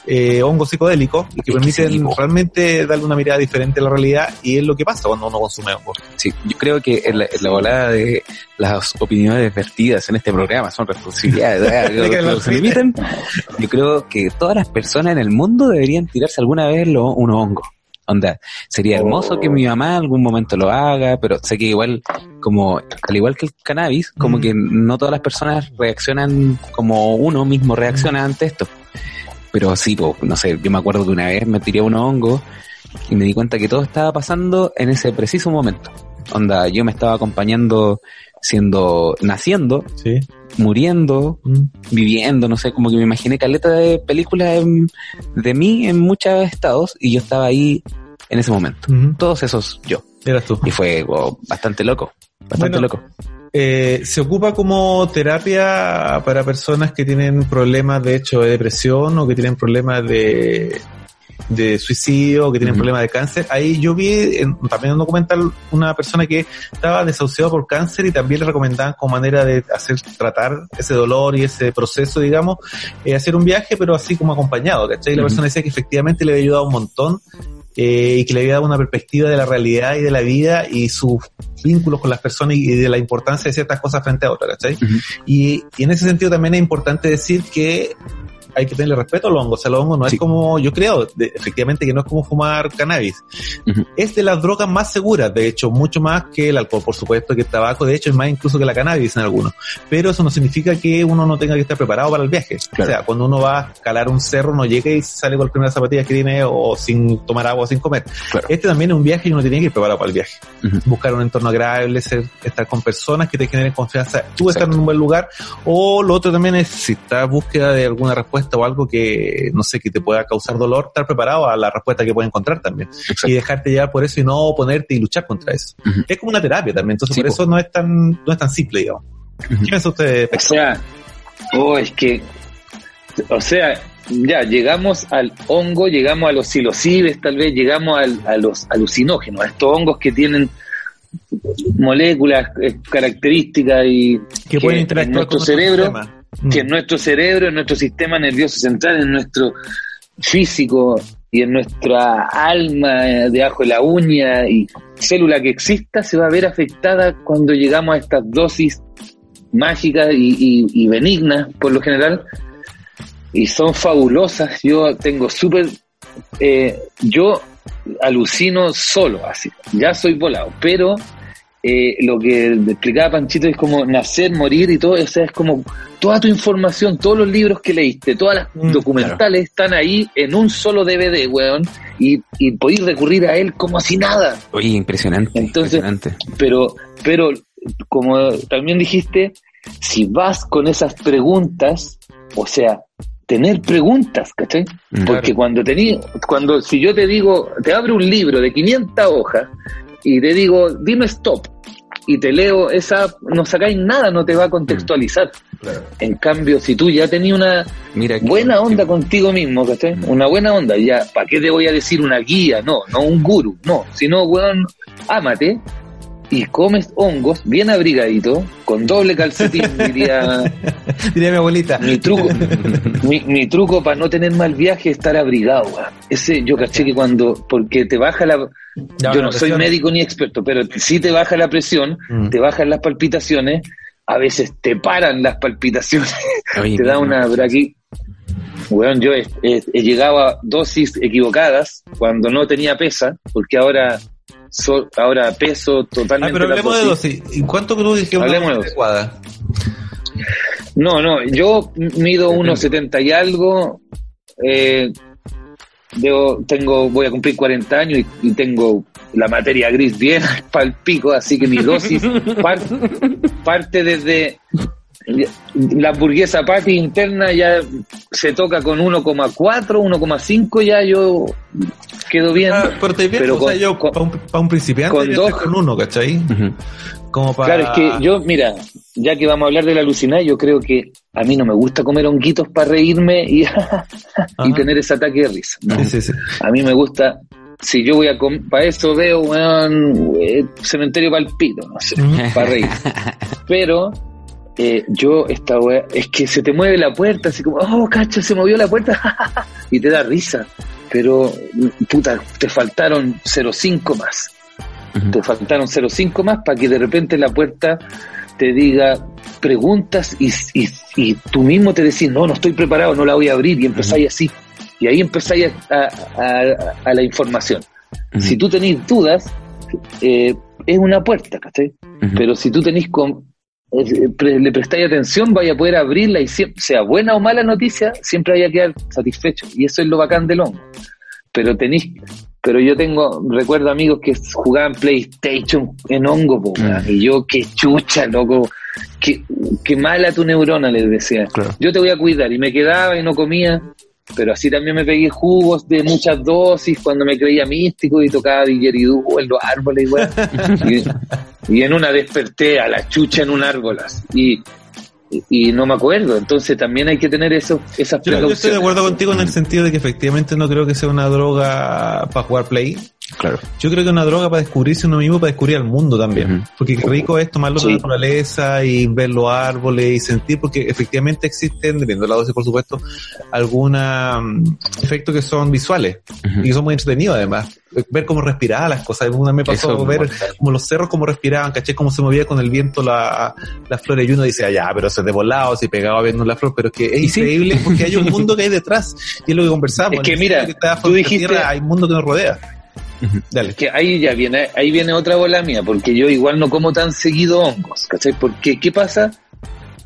eh, hongos psicodélicos y que
sí,
permiten realmente darle una mirada diferente a la realidad y es lo que pasa cuando uno consume hongos.
Sí, yo creo que en la, en la volada de las opiniones vertidas en este programa son responsabilidades de
De que
los. Yo creo que todas las personas en el mundo deberían tirarse alguna vez lo, unos hongos. Onda, sería hermoso que mi mamá algún momento lo haga, pero sé que igual, como, al igual que el cannabis, como
Mm.
que no todas las personas reaccionan como uno mismo reacciona ante esto. Pero sí, po, no sé, yo me acuerdo que una vez me tiré unos hongos y me di cuenta que todo estaba pasando en ese preciso momento. Onda, yo me estaba acompañando siendo, naciendo,
Sí.
muriendo,
Mm.
viviendo, no sé, como que me imaginé caleta de películas de mí en muchos estados y yo estaba ahí en ese momento. Todos esos yo.
Eras tú.
Y fue bastante loco, bastante
Bueno,
loco.
Eh, se ocupa como terapia para personas que tienen problemas de hecho de depresión o que tienen problemas de, de suicidio o que tienen problemas de cáncer. Ahí yo vi en- también en un documental una persona que estaba desahuciada por cáncer y también le recomendaban como manera de hacer tratar ese dolor y ese proceso, digamos, eh, hacer un viaje pero así como acompañado, ¿cachai? Y la persona decía que efectivamente le había ayudado un montón eh, y que le había dado una perspectiva de la realidad y de la vida y sus vínculos con las personas y de la importancia de ciertas cosas frente a otras, ¿cachai?
Ujú.
y, y en ese sentido también es importante decir que hay que tenerle respeto al hongo. O sea, el hongo no
Sí.
es como, yo creo, de- efectivamente que no es como fumar cannabis. Es de las drogas más seguras, de hecho, mucho más que el alcohol, por supuesto, que el tabaco, de hecho, es más incluso que la cannabis en algunos. Pero eso no significa que uno no tenga que estar preparado para el viaje.
Claro.
O sea, cuando uno va a calar un cerro, no llega y sale con las primeras zapatillas que tiene o sin tomar agua o sin comer.
Claro.
Este también es un viaje y uno tiene que ir preparado para el viaje. Buscar un entorno agradable, ser, estar con personas que te generen confianza, tú estar
Exacto.
en un buen lugar, o lo otro también es si estás en búsqueda de alguna respuesta o algo que, no sé, que te pueda causar dolor, estar preparado a la respuesta que puedes encontrar también.
Exacto.
Y dejarte llevar por eso y no oponerte y luchar contra eso. Es como una terapia también, entonces
Sí,
por
po.
eso no es tan, no es tan simple, digamos.
Ujú.
¿Qué piensa usted,
O sea, oh, es que, o sea, ya llegamos al hongo, llegamos a los psilocibes, tal vez llegamos al- a los alucinógenos, a estos hongos que tienen moléculas, eh, características y
Que pueden
en
interactuar
nuestro
con
cerebro,
sistema. Mm.
que en nuestro cerebro, en nuestro sistema nervioso central, en nuestro físico y en nuestra alma debajo de la uña y célula que exista se va a ver afectada cuando llegamos a estas dosis mágicas y, y- y benignas por lo general. Y son fabulosas. Yo tengo súper eh, yo alucino solo así. Ya soy volado pero eh, lo que explicaba Panchito es como nacer, morir y todo, o sea, es como toda tu información, todos los libros que leíste, todas las
Mm,
documentales están ahí en un solo DVD, weón, y, y podéis recurrir a él como si nada.
Oye, impresionante,
Entonces-
impresionante.
Pero, pero, como también dijiste, si vas con esas preguntas, o sea, tener preguntas, ¿cachai?
Mm.
Porque cuando tení, cuando, si yo te digo, te abro un libro de 500 hojas y te digo, dime stop, y te leo esa, no sacáis nada, no te va a contextualizar. En cambio, si tú ya tenías una
Mira,
buena onda
sí.
contigo mismo, ¿cachai?
Mm.
Una buena onda, ya, ¿para qué te voy a decir una guía? No, no un guru, no, sino, weón, ámate y comes hongos bien abrigadito, con doble calcetín, diría
Diría mi abuelita.
mi truco, mi, mi truco para no tener mal viaje es estar abrigado, weón. Ese yo caché que cuando, porque te baja la,
Ya,
yo no soy
presión.
médico ni experto, pero sí te baja la presión,
Mm.
te bajan las palpitaciones, a veces te paran las palpitaciones, te da una braqui. Weón, yo he, he- he llegado a dosis equivocadas cuando no tenía pesa, porque ahora so- ahora peso
Ah,
totalmente
pero
la
hablemos de
dosis.
¿Y cuánto creo que es una dosis adecuada?
No, no, yo mido
Depende.
1,70 y algo. Eh, debo- tengo, voy a cumplir 40 años y, y tengo la materia gris bien pal pico, así que mi dosis par- parte desde la hamburguesa patty interna ya se toca con 1,4, 1,5 ya yo quedo bien.
Ah, pero te bien,
Pero
o sea,
con-
yo
con-
para un, pa' un principiante
con dos-
con uno, ¿cachai? Como para...
Claro, es que yo, mira, ya que vamos a hablar de la alucinada, yo creo que a mí no me gusta comer honguitos para reírme y, tener ese ataque de risa. No.
Sí, sí, sí.
A mí me gusta, si yo voy a comer, para eso veo, weón, eh, cementerio palpito, no sé, para reír. Pero eh, yo, esta weá, es que se te mueve la puerta, así como, oh, cacho, se movió la puerta, y te da risa. Pero, puta, te faltaron 0,5 más. Te faltaron 0,5 más para que de repente la puerta te diga preguntas y, y, y tú mismo te decís, no, no estoy preparado, no la voy a abrir y empezáis así. Y ahí empezáis a, a- a la información. Si tú tenéis dudas, eh, es una puerta, ¿cachai? Pero si tú tenéis con, le prestáis atención, vaya a poder abrirla y sea buena o mala noticia, siempre vaya a quedar satisfecho. Y eso es lo bacán del hongo. Pero tenéis, pero yo tengo, recuerdo amigos que jugaban PlayStation en hongo, po,
Mm.
y yo, qué chucha, loco, qué, qué mala tu neurona, les decía.
Claro.
Yo te voy a cuidar, y me quedaba y no comía, pero así también me pegué jugos de muchas dosis cuando me creía místico y tocaba didgeridoo en los árboles, y, y en una desperté a la chucha en un árbol, así, y, y no me acuerdo, entonces también hay que tener eso, esas
Yo, yo estoy de
precauciones.
acuerdo contigo en el sentido de que efectivamente no creo que sea una droga para jugar play.
Claro.
Yo creo que una droga para descubrirse uno mismo, para descubrir al mundo también. Porque qué rico es tomarlo de la naturaleza y ver los árboles y sentir, porque efectivamente existen, dependiendo de la dosis por supuesto, algunos efectos que son visuales y que son muy entretenidos además. Ver cómo respiraban las cosas. Una me pasó
Eso
ver como los cerros cómo respiraban, caché cómo se movía con el viento la, la flor y uno dice, ah, ya, pero se de volado, si pegaba viendo la flor, pero es que es
sí.
increíble porque hay un mundo que hay detrás y es lo que conversamos.
Es que mira,
está
tú dijiste-
tierra, hay un mundo que nos rodea. Dale.
que ahí ya viene, ahí viene otra bola mía, porque yo igual no como tan seguido hongos, ¿cachai? Porque, ¿qué pasa?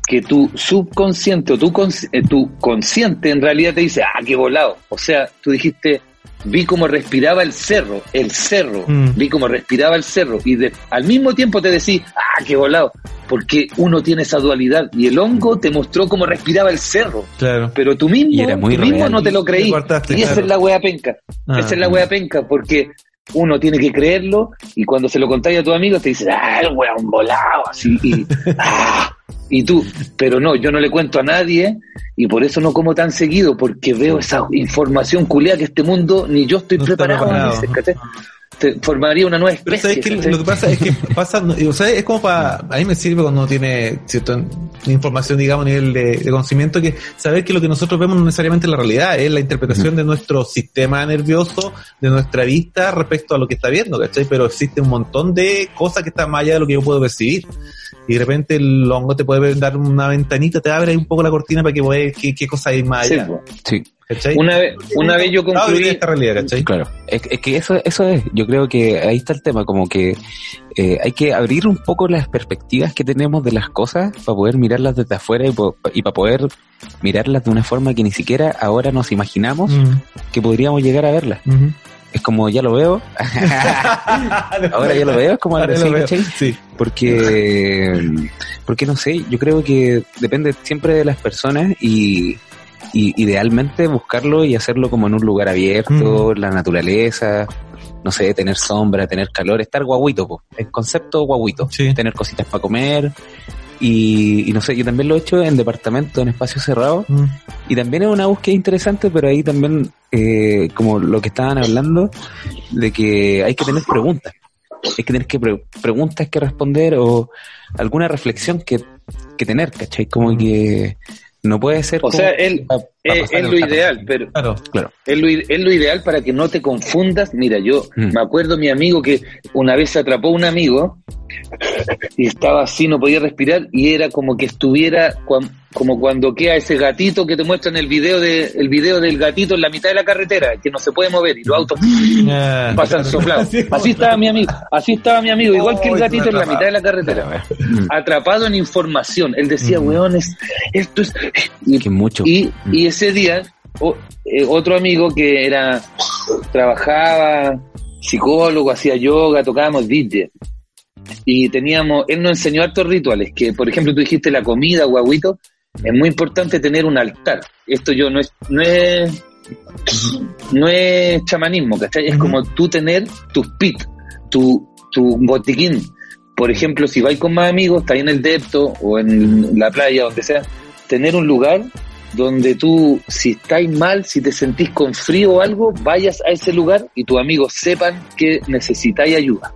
Que tu subconsciente o tu, cons- eh, tu consciente en realidad te dice, ah, qué volado. O sea, tú dijiste, vi cómo respiraba el cerro, el cerro,
Mm.
vi cómo respiraba el cerro, y de- al mismo tiempo te decís, ah, qué volado, porque uno tiene esa dualidad, y el hongo te mostró cómo respiraba el cerro,
Claro.
pero tú mismo,
Y era muy
tú mismo no te lo creí, y esa
claro.
es la wea penca.
Ah.
Esa es la wea penca, porque uno tiene que creerlo y cuando se lo contáis a tus amigos te dicen, ah, el weón volado, así, y, ah, y tú, pero no, yo no le cuento a nadie y por eso no como tan seguido, porque veo esa información culiada que este mundo ni yo estoy
No está
preparado,
preparado.
Te formaría una nueva
Pero
especie.
sabes que lo que pasa es que pasa, o sea, es como para, a mí me sirve cuando uno tiene cierta información, digamos, a nivel de, de conocimiento, que saber que lo que nosotros vemos no necesariamente es la realidad, es la interpretación de nuestro sistema nervioso, de nuestra vista respecto a lo que está viendo, ¿cachai? Pero existe un montón de cosas que están más allá de lo que yo puedo percibir. Y de repente el hongo te puede dar una ventanita, te abre ahí un poco la cortina para que veas qué, qué cosa hay más allá.
po.
Sí.
¿cachai?
Una vez, una vez yo concluí,
esta realidad, ¿cachai?
Claro, es, es que eso, eso es, yo creo que ahí está el tema, como que eh, hay que abrir un poco las perspectivas que tenemos de las cosas para poder mirarlas desde afuera y, po- y para poder mirarlas de una forma que ni siquiera ahora nos imaginamos
Mm,
que podríamos llegar a verlas. Es como, ya lo veo, ahora ya lo veo, es como
Ahora veo.
¿cachai?
Sí.
Porque, porque no sé, yo creo que depende siempre de las personas y, y idealmente buscarlo y hacerlo como en un lugar abierto, la naturaleza, no sé, tener sombra, tener calor, estar guaguito, po. el concepto guaguito,
Sí.
tener cositas para comer y, y no sé, yo también lo he hecho en departamento, en espacios cerrados
Mm.
y también es una búsqueda interesante, pero ahí también, eh, como lo que estaban hablando, de que hay que tener preguntas. Hay que tener que pre- preguntas que responder o alguna reflexión que, que tener, ¿cachai? Como que no puede ser
O
como
sea, él- es,
pasar
es lo ideal, pero
Claro.
Claro.
es lo, i- es lo ideal para que no te confundas. Mira, yo
Mm.
me acuerdo mi amigo que una vez se atrapó un amigo y estaba así, no podía respirar y era como que estuviera cuan- como cuando queda ese gatito que te muestran el video de el video del gatito en la mitad de la carretera que no se puede mover y los autos
Ah,
pasan
claro.
soplados.
Sí,
Así estaba mi amigo, así estaba mi amigo, igual que el gatito en la mitad de la carretera,
Mm.
atrapado en información. Él decía,
Mm.
weón, es- esto es y
Que mucho.
y, y ese día, o- eh, otro amigo que era, trabajaba, psicólogo, hacía yoga, tocábamos DJ. Y teníamos, él nos enseñó hartos rituales, que por ejemplo tú dijiste la comida, guaguito, es muy importante tener un altar. Esto yo no es, no es, no es chamanismo, ¿cachai? Es como tú tener tus pit, tu, tu botiquín. Por ejemplo, si vais con más amigos, estáis en el depto o en la playa, donde sea, tener un lugar donde tú, si estáis mal, si te sentís con frío o algo, vayas a ese lugar y tus amigos sepan que necesitáis ayuda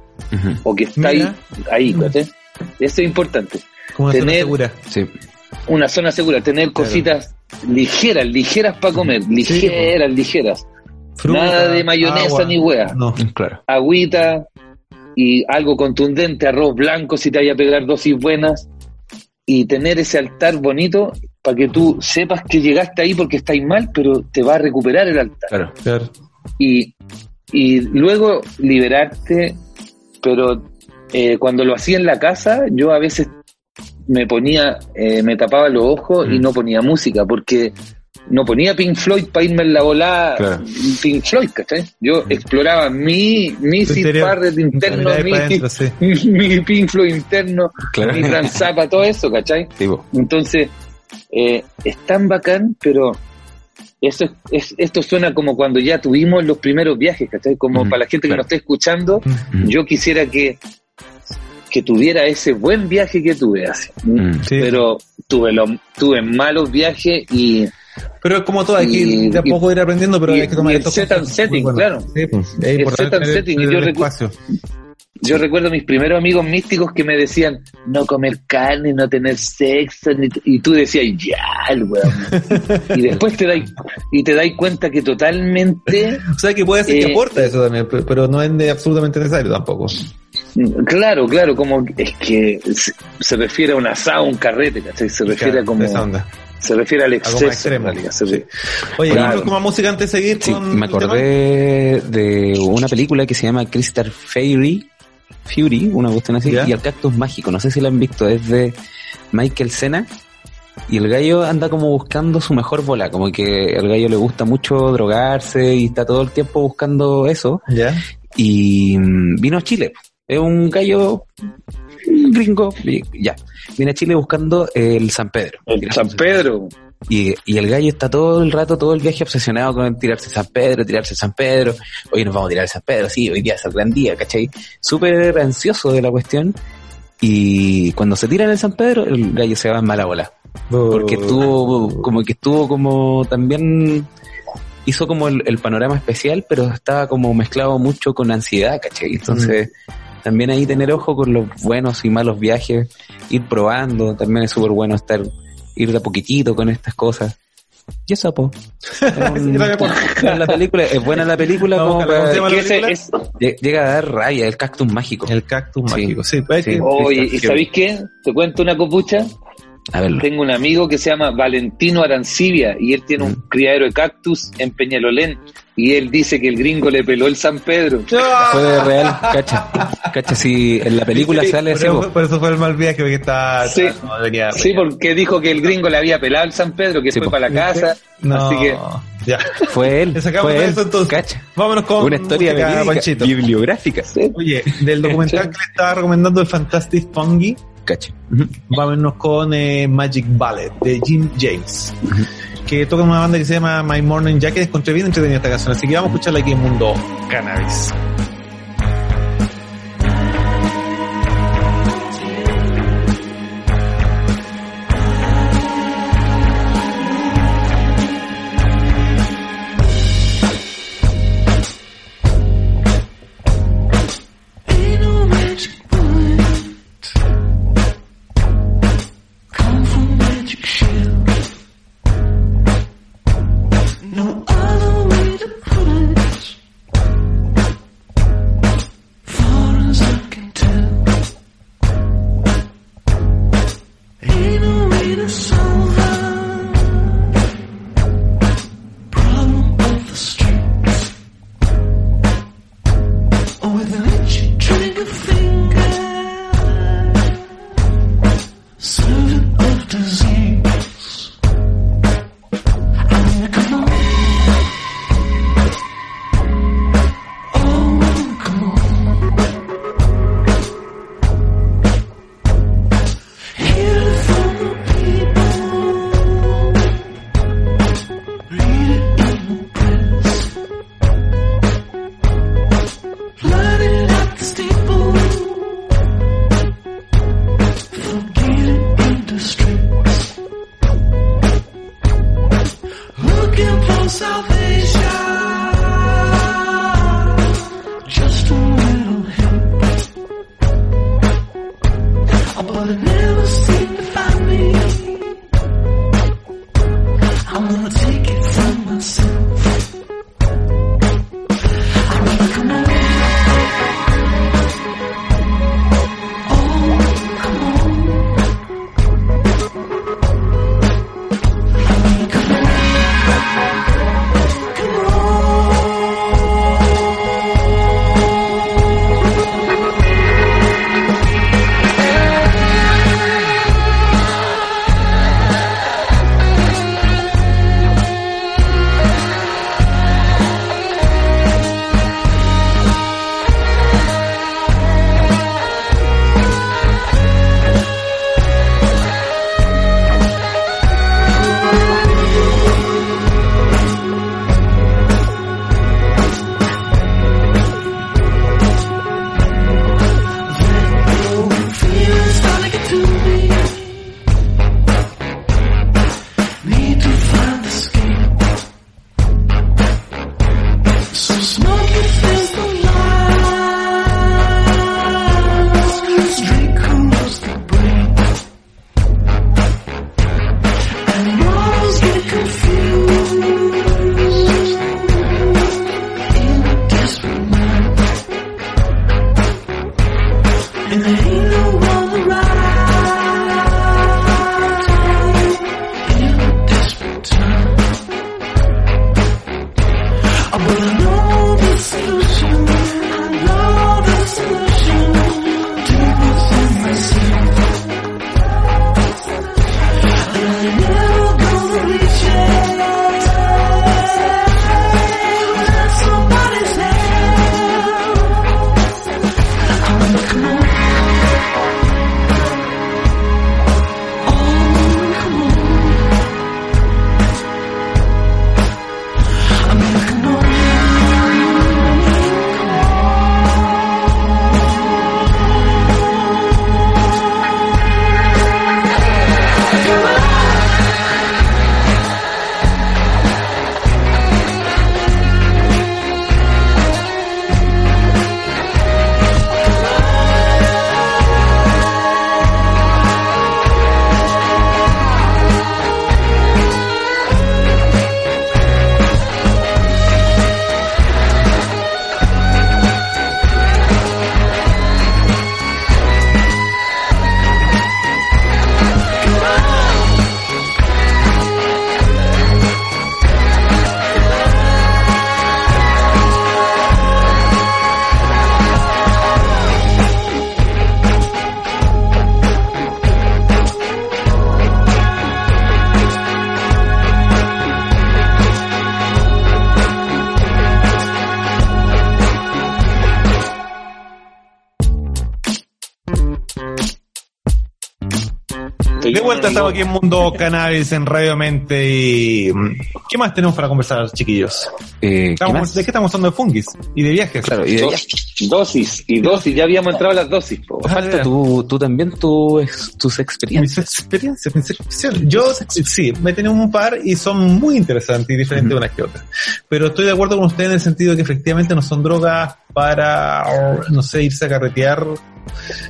o que estáis
Mira.
ahí. ¿cachai? Eso es importante.
Como una zona
tener-
segura.
Sí.
Una zona segura, tener
Claro.
cositas ligeras, ligeras para comer, ligeras, ligeras.
Fruta,
Nada de mayonesa
agua.
ni hueá.
No.
Claro.
Agüita y algo contundente, arroz blanco si te vaya a pegar dosis buenas. Y tener ese altar bonito para que tú sepas que llegaste ahí porque estáis mal, pero te va a recuperar el altar.
Claro.
Claro.
y, y luego liberarte, pero eh, cuando lo hacía en la casa, yo a veces me ponía, eh, me tapaba los ojos y
Mm.
no ponía música, porque no ponía Pink Floyd para irme en la volada
Claro.
Pink Floyd, ¿cachai? Yo exploraba mi, mi Sid. Barrett interno, mi,
sí.
mi Pink Floyd interno,
Claro.
mi Frank Zappa, todo eso, ¿cachai?
Sí.
Entonces, eh, es tan bacán, pero eso es, es- esto suena como cuando ya tuvimos los primeros viajes, ¿cachai? Como para la gente que nos esté escuchando, yo quisiera que, que tuviera ese buen viaje que tuve así.
Mm.
Sí.
Pero tuve los, tuve malos viajes y,
Pero es como todo, hay que ir de a
Y-
poco ir aprendiendo, pero
y-
hay que tomar
y el
estos
set and setting, claro.
Sí, pues, es
El
importante
set and
tener-
setting, y yo recu-. Yo recuerdo mis primeros amigos místicos que me decían no comer carne, no tener sexo, ni- y tú decías, ya, el weón. y después te dais, y te dais cuenta que totalmente
O sea que puede ser que
Eh,
aporta eso también, pe- pero no es absolutamente necesario tampoco.
Claro, claro, como es que se, se refiere a un asado, un carrete, ¿cachai? Se refiere a como,
Esa onda.
se refiere al exceso.
extremo.
realidad, se-
Sí. Oye,
Claro.
¿vamos con más música antes de seguir
Sí,
con
me acordé de una película que se llama Crystal Fury, Fury, una cuestión así,
¿Ya?
y el cactus mágico, no sé si la han visto, es de Michael Cena, y el gallo anda como buscando su mejor bola, como que el gallo le gusta mucho drogarse y está todo el tiempo buscando eso,
¿Ya?
y mm, vino a Chile. Es un gallo gringo, ya. Viene a Chile buscando el San Pedro.
El San Pedro.
Y, y el gallo está todo el rato, todo el viaje obsesionado con tirarse San Pedro, tirarse San Pedro. Hoy nos vamos a tirar San Pedro, sí, hoy día es el gran día, ¿cachai? Súper ansioso de la cuestión. Y cuando se tira en el San Pedro, el gallo se va en mala bola. Porque
Oh.
estuvo, como que estuvo como también hizo como el, el panorama especial, pero estaba como mezclado mucho con ansiedad, ¿cachai? Entonces, también ahí tener ojo con los buenos y malos viajes, ir probando, también es súper bueno estar, ir de a poquitito con estas cosas. Y eso, po. Es un- la película, es buena la película como llega a dar raya, el cactus mágico.
El cactus
Sí.
mágico. Sí,
Sí.
Oye, ¿y sabéis qué? Te cuento una copucha.
A verlo.
Tengo un amigo que se llama Valentino Arancibia y él tiene un
Mm.
criadero de cactus en Peñalolén y él dice que el gringo le peló el San Pedro.
Fue real, cacha. Cacha, si en la película
Sí,
sale
por, eso,
po.
por eso fue el mal viaje, porque está...
Sí.
no, debería-
Sí, porque dijo que el gringo le había pelado el San Pedro, que
Sí,
fue
po.
para la casa.
No,
Así que
ya.
fue él.
Le sacamos
Fue
de
él.
eso entonces.
Cacha.
Vámonos con
Una historia verídica, bibliográfica.
sí.
Oye, del documental que le estaba recomendando el Fantastic Fungi,
Cacha. Ujú.
vámonos con eh, Magic Ballet de Jim James, que toca una banda que se llama My Morning Jacket. Encontré bien entretenida esta canción, así que vamos a escucharla aquí en Mundo Cannabis. Vuelta estamos aquí en Mundo Cannabis, en Radio Mente y... mm, ¿Qué más tenemos para conversar, chiquillos?
Eh, ¿qué
Estamos-
más?
¿De qué estamos hablando de fungis? Y de viajes.
Claro, y de
Do- dosis y dosis, ya habíamos entrado a las dosis. po.
Ah,
Falta tú, tú también tu, tus
Mis
experiencias.
experiencias, mis experiencias. Yo sí, me he tenido un par y son muy interesantes y diferentes unas que otras. Pero estoy de acuerdo con usted en el sentido de que efectivamente no son drogas para, no sé, irse a carretear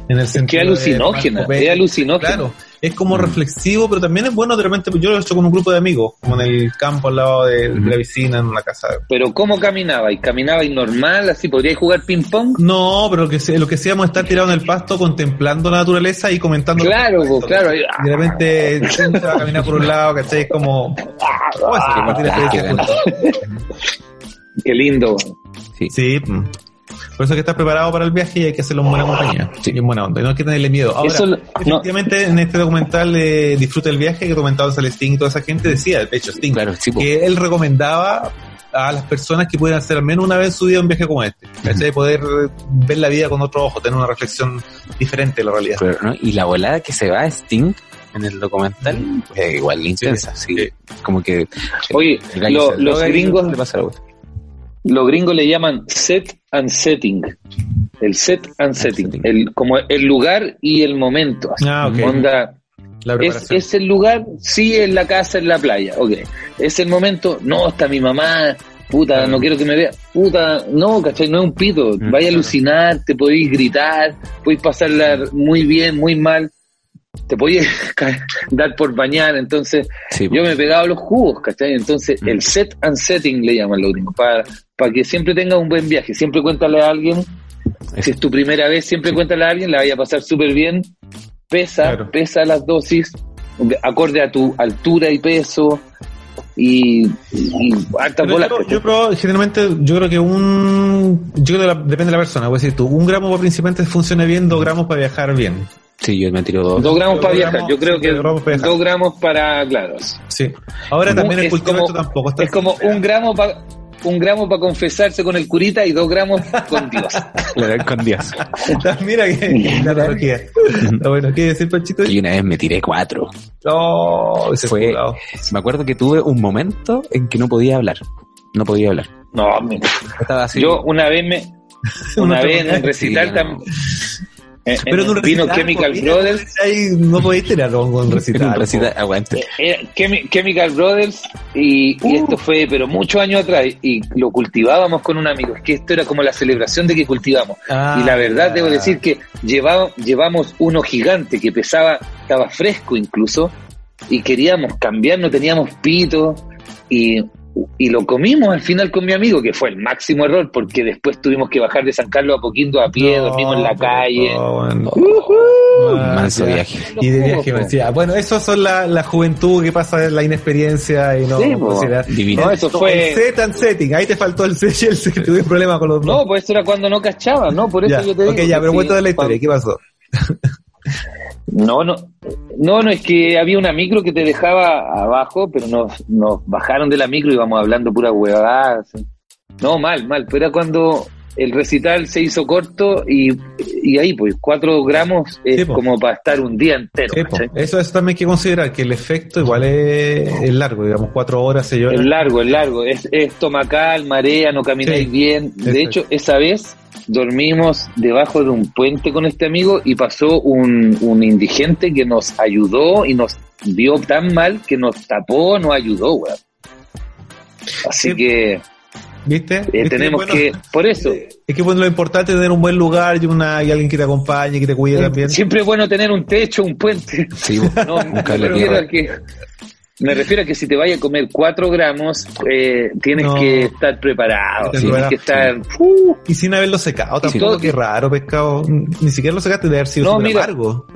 en el
Es
sentido
que
de
alucinógena,
tomar
es alucinógena.
Claro, es como reflexivo, pero también es bueno de repente, yo lo he hecho con un grupo de amigos, como en el campo al lado de, de la piscina, en una casa.
Pero ¿cómo caminaba? ¿Y caminaba y normal? ¿Así podríais jugar ping pong?
No, pero lo que, se- lo que hacíamos es estar tirado en el pasto contemplando la naturaleza y comentando.
Claro, claro.
Y de repente se va a caminar por un lado, ¿cachai? Como... ¿Cómo es? Compartir experiencias juntos.
Qué lindo.
Sí. mm. Por eso hay que estar preparado para el viaje y hay que hacerlo en buena compañía.
Sí.
Y en buena onda. Y no hay que tenerle miedo. Ahora,
Eso lo- no.
efectivamente, en este documental de Disfruta el viaje que comentaba Celestín y toda esa gente decía, de hecho, Sting,
Claro, sí,
que él recomendaba a las personas que puedan hacer al menos una vez en su vida un viaje como este. ¿cachai? Poder ver la vida con otro ojo, tener una reflexión diferente de la realidad.
Pero, ¿no? Y la volada que se va a Sting en el documental es igual intensa, sí.
sí.
Como que
Oye,
el
lo- los gringos,
le pasa vuelta.
Los gringos le llaman set and setting. El set and setting.
setting.
El, como el lugar y el momento. así.
Ah, ok.
Onda,
La
¿Es, es el lugar? Sí, en la casa, en la playa. Ok. ¿Es el momento? No, está mi mamá. Puta, no quiero que me vea. Puta, no, ¿cachai? No es un pito.
Mm,
Vaya a alucinar, te podéis gritar, podéis pasarla muy bien, muy mal. Te podéis ca- dar por bañar. Entonces,
Sí,
yo me he pegado los jugos, ¿cachai? Entonces,
Mm.
el set and setting le llaman los gringos. Para, para que siempre tengas un buen viaje. Siempre cuéntale a alguien. Si es tu primera vez, siempre cuéntale a alguien, la vaya a pasar súper bien. Pesa,
Claro.
pesa las dosis, de- acorde a tu altura y peso. Y, y hartas bolas.
yo, yo creo, generalmente, yo creo que un, yo creo que la- depende de la persona, voy a decir tú, un gramo para principiantes funciona bien, dos gramos para viajar bien.
Sí, yo me tiro dos.
Dos gramos para viajar. Yo creo que
dos gramos para viajar.
dos gramos para, claro.
Sí. Ahora también el
es
cultivo tampoco está
Es como un gramo para un gramo para confesarse con el curita y dos gramos con Dios.
Claro, con Dios.
Mira que la analogía. Está bueno, ¿qué decir, Panchito?
Y una vez me tiré cuatro.
No, ese
Fue-
culado.
Me acuerdo que tuve un momento en que no podía hablar. No podía hablar.
No, mira.
Estaba así.
Yo una vez me, una vez en recital
sí,
tam-
no.
En-
Pero en un
vino
recital,
Chemical
pues,
Brothers.
Ahí no podéis tener hongo en un recital.
un
po.
recital, aguante.
Eh, Chemi- Chemical Brothers y, y esto fue pero muchos años atrás y lo cultivábamos con un amigo es que esto era como la celebración de que cultivamos
Ah,
y la verdad debo
ya.
decir que llevaba, llevamos uno gigante que pesaba estaba fresco incluso y queríamos cambiar no teníamos pito y y lo comimos al final con mi amigo, que fue el máximo error, porque después tuvimos que bajar de San Carlos a Poquindo a pie,
No,
dormimos en la calle.
no,
Manso viaje.
Y de
No,
viaje, decía, Bueno, eso son la, la juventud que pasa en la inexperiencia y no
Sí.
Divino.
No, eso fue-
El set and setting, ahí te faltó el set y el set, tuve problema con los
No,
dos.
pues eso era cuando no cachaba, ¿no? Por eso
ya,
yo te digo.
ok, ya, pero
sí,
cuéntame la historia, ¿qué pasó?
No, no, no, no, es que había una micro que te dejaba abajo, pero nos, nos bajaron de la micro y íbamos hablando pura huevada. No, mal, mal, pero era cuando el recital se hizo corto y, y ahí, pues, cuatro gramos es
Sí,
como para estar un día entero.
Eso, eso también hay que considerar, que el efecto igual es, es largo, digamos, cuatro horas se llora.
Es largo, es largo, es, es estomacal, marea, no camináis bien. De
exacto.
hecho, esa vez dormimos debajo de un puente con este amigo y pasó un, un indigente que nos ayudó y nos vio tan mal que nos tapó, nos ayudó, weón. Así
Sí.
que
¿Viste?
eh,
¿Viste?
tenemos
Bueno,
que, por eso,
Es que bueno, lo importante es tener un buen lugar y, una, y alguien que te acompañe, que te cuide también.
siempre es bueno tener un techo, un puente.
Sí,
No, me refiero a que me refiero a que si te vayas a comer cuatro gramos, eh, tienes
No.
que estar preparado, tienes
preparado.
que estar uh,
Y sin haberlo secado, tampoco,
todo-
qué raro, pescado. Ni siquiera lo secaste de haber sido
No, mira.
amargo.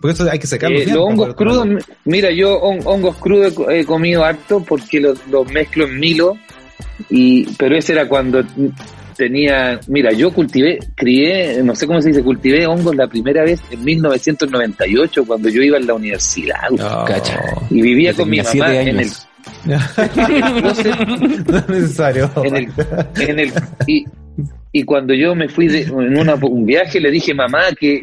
Porque eso hay que secarlo.
Eh, los hongos crudos, mira, yo hon- hongos crudos he co- he comido harto porque los, los mezclo en Milo, y, pero ese era cuando tenía, mira, yo cultivé, crié, no sé cómo se dice, cultivé hongos la primera vez en 1998 cuando yo iba a la universidad
Cacha.
y vivía con mi mamá en el,
años.
no es necesario.
en el, en el y, y cuando yo me fui de, en una- un viaje le dije mamá que,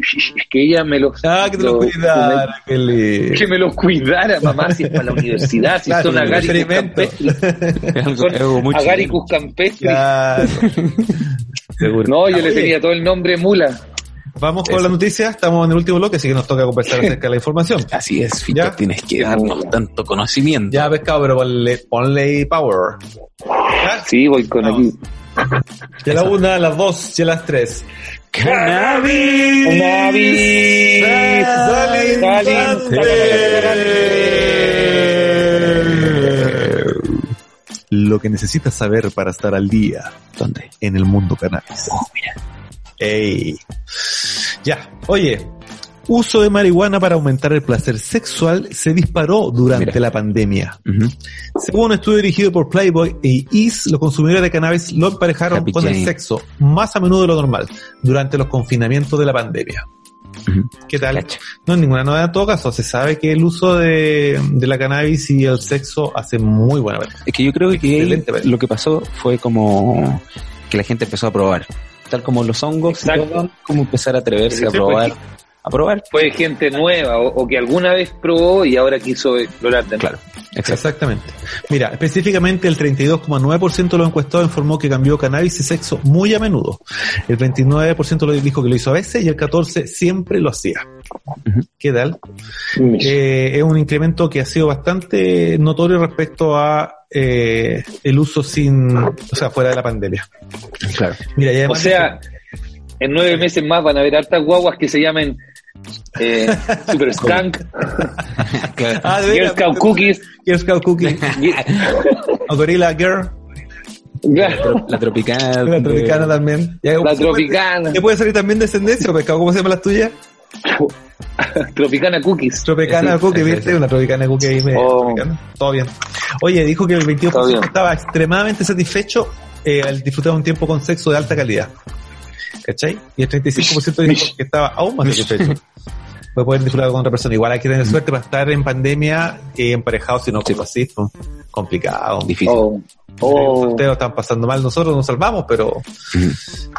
que ella me los
ah, que te
los-
cuidara, qué lindo.
que me los cuidara mamá si es para la universidad si
Claro,
son
experimento.
campestris
Es algo,
son
es algo muy
agaricus campestris
Claro.
No yo le tenía todo el nombre mula
Vamos con la noticia, estamos en el último bloque, así que nos toca conversar acerca de la información.
Así es, Fito,
Ya.
tienes que darnos tanto conocimiento.
Ya, pescado, pero ponle, ponle power. ¿Ya?
sí voy con
Vamos.
aquí
Ya la una, las dos y a las tres.
¡Cannabis!
Cannabis.
Salin- Salin- Lo que necesitas saber para estar al día
¿Dónde?
en el mundo cannabis.
Oh, mira.
Ey. Ya, oye, uso de marihuana para aumentar el placer sexual se disparó durante
Mira.
la pandemia. Según un estudio dirigido por Playboy e Is, los consumidores de cannabis lo emparejaron
Happy
con el sexo más a menudo de lo normal durante los confinamientos de la pandemia. ¿Qué tal?
Cacha.
No es ninguna novedad en todo caso. Se sabe que el uso de, de la cannabis y el sexo hace muy buena verdad.
Es que yo creo que lo que pasó fue como que la gente empezó a probar. Tal como los hongos, todo, como empezar a atreverse a probar.
pues,
A probar.
fue gente nueva o, o que alguna vez probó y ahora quiso explorar.
Claro. Exacto.
Exactamente. Mira, específicamente el 32,9% de los encuestados informó que cambió cannabis y sexo muy a menudo. El 29% lo dijo que lo hizo a veces y el 14% siempre lo hacía. ¿Qué tal? Eh, es un incremento que ha sido bastante notorio respecto a eh, el uso sin, o sea, fuera de la pandemia.
Claro.
Mira, y
O
además
sea, en nueve meses más van a haber hartas guaguas que se llamen eh, Super Skunk,
Ah, de
Girl Scout Cookies.
Girl Scout Cookie, o Gorilla Girl,
La tropicana.
la tropicana también. Ya,
La
¿se puede-
Tropicana.
¿Te puede salir también descendencia o pescado? ¿Cómo se llama las tuyas?
Tropicana Cookies.
Tropicana
Sí,
Cookie,
sí,
¿viste?
sí.
Una Tropicana Cookie ahí
Oh.
Todo bien. Oye, dijo que el
Todo
22%
bien.
estaba extremadamente satisfecho eh, al disfrutar un tiempo con sexo de alta calidad. ¿Cachai? Y el 35% dijo que estaba aún más satisfecho. Puede poder disfrutar con otra persona. Igual hay que tener suerte para estar en pandemia eh, emparejado, si no, como así, pues, complicado.
Difícil.
Oh,
Los
oh.
solteros están pasando mal, nosotros nos salvamos, pero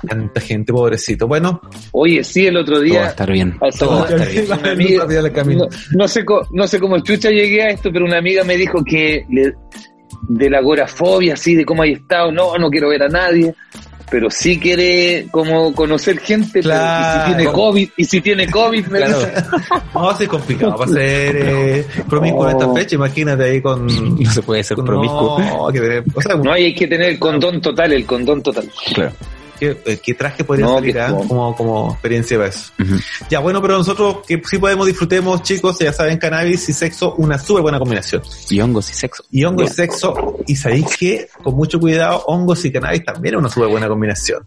tanta gente, pobrecito. Bueno,
Oye, sí, el otro
Todo va a
día.
estar bien.
al
Todo va a estar bien.
una amiga- no, no sé, co- no sé cómo chucha llegué a esto, pero una amiga me dijo que le- de la agorafobia, así, de cómo hay estado, no, no quiero ver a nadie. Pero sí quiere como conocer gente, pero-
Claro.
y si tiene COVID, y si tiene COVID, me
Claro. No, es complicado. Va a ser eh, promiscuo en esta fecha. Imagínate ahí con.
No se puede ser
con-
promiscuo.
No, que, o sea,
no hay, hay que tener el condón total, el condón total.
Claro.
¿Qué, eh, qué traje podría
No,
salir ah? como, como experiencia para eso? Ya, bueno, pero nosotros que sí podemos disfrutemos, chicos, ya saben, cannabis y sexo, una súper buena combinación.
Y hongos y sexo.
Y hongo y sexo, y sabéis que, con mucho cuidado, hongos y cannabis también es una súper buena combinación.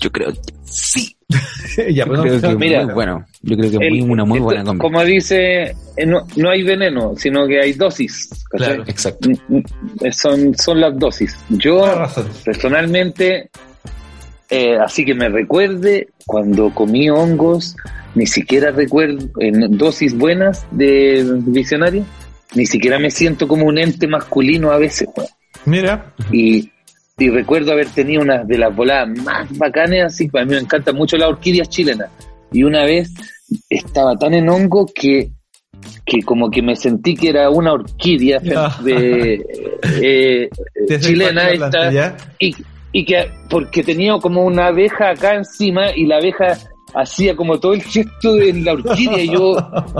Yo creo que sí.
ya,
Yo
pero
creo que
Mira,
muy bueno. Yo creo que muy,
El-
una muy
esto-
buena combinación.
Como dice, eh, no, no hay veneno, sino que hay dosis.
Claro.
Exacto.
Mm, mm, eh, Son, son las dosis. Yo,
Tienes razón.
personalmente, eh, así que me recuerde, cuando comí hongos, ni siquiera recuerdo, en dosis buenas de visionario, ni siquiera me siento como un ente masculino a veces.
Mira,
y, y recuerdo haber tenido una de las voladas más bacanas, así que a mí me encantan mucho las orquídeas chilenas. Y una vez estaba tan en hongo que, que como que me sentí que era una orquídea
Ya.
de, eh,
Desde
chilena esta, y, y que porque tenía como una abeja acá encima y la abeja hacía como todo el gesto de la orquídea y yo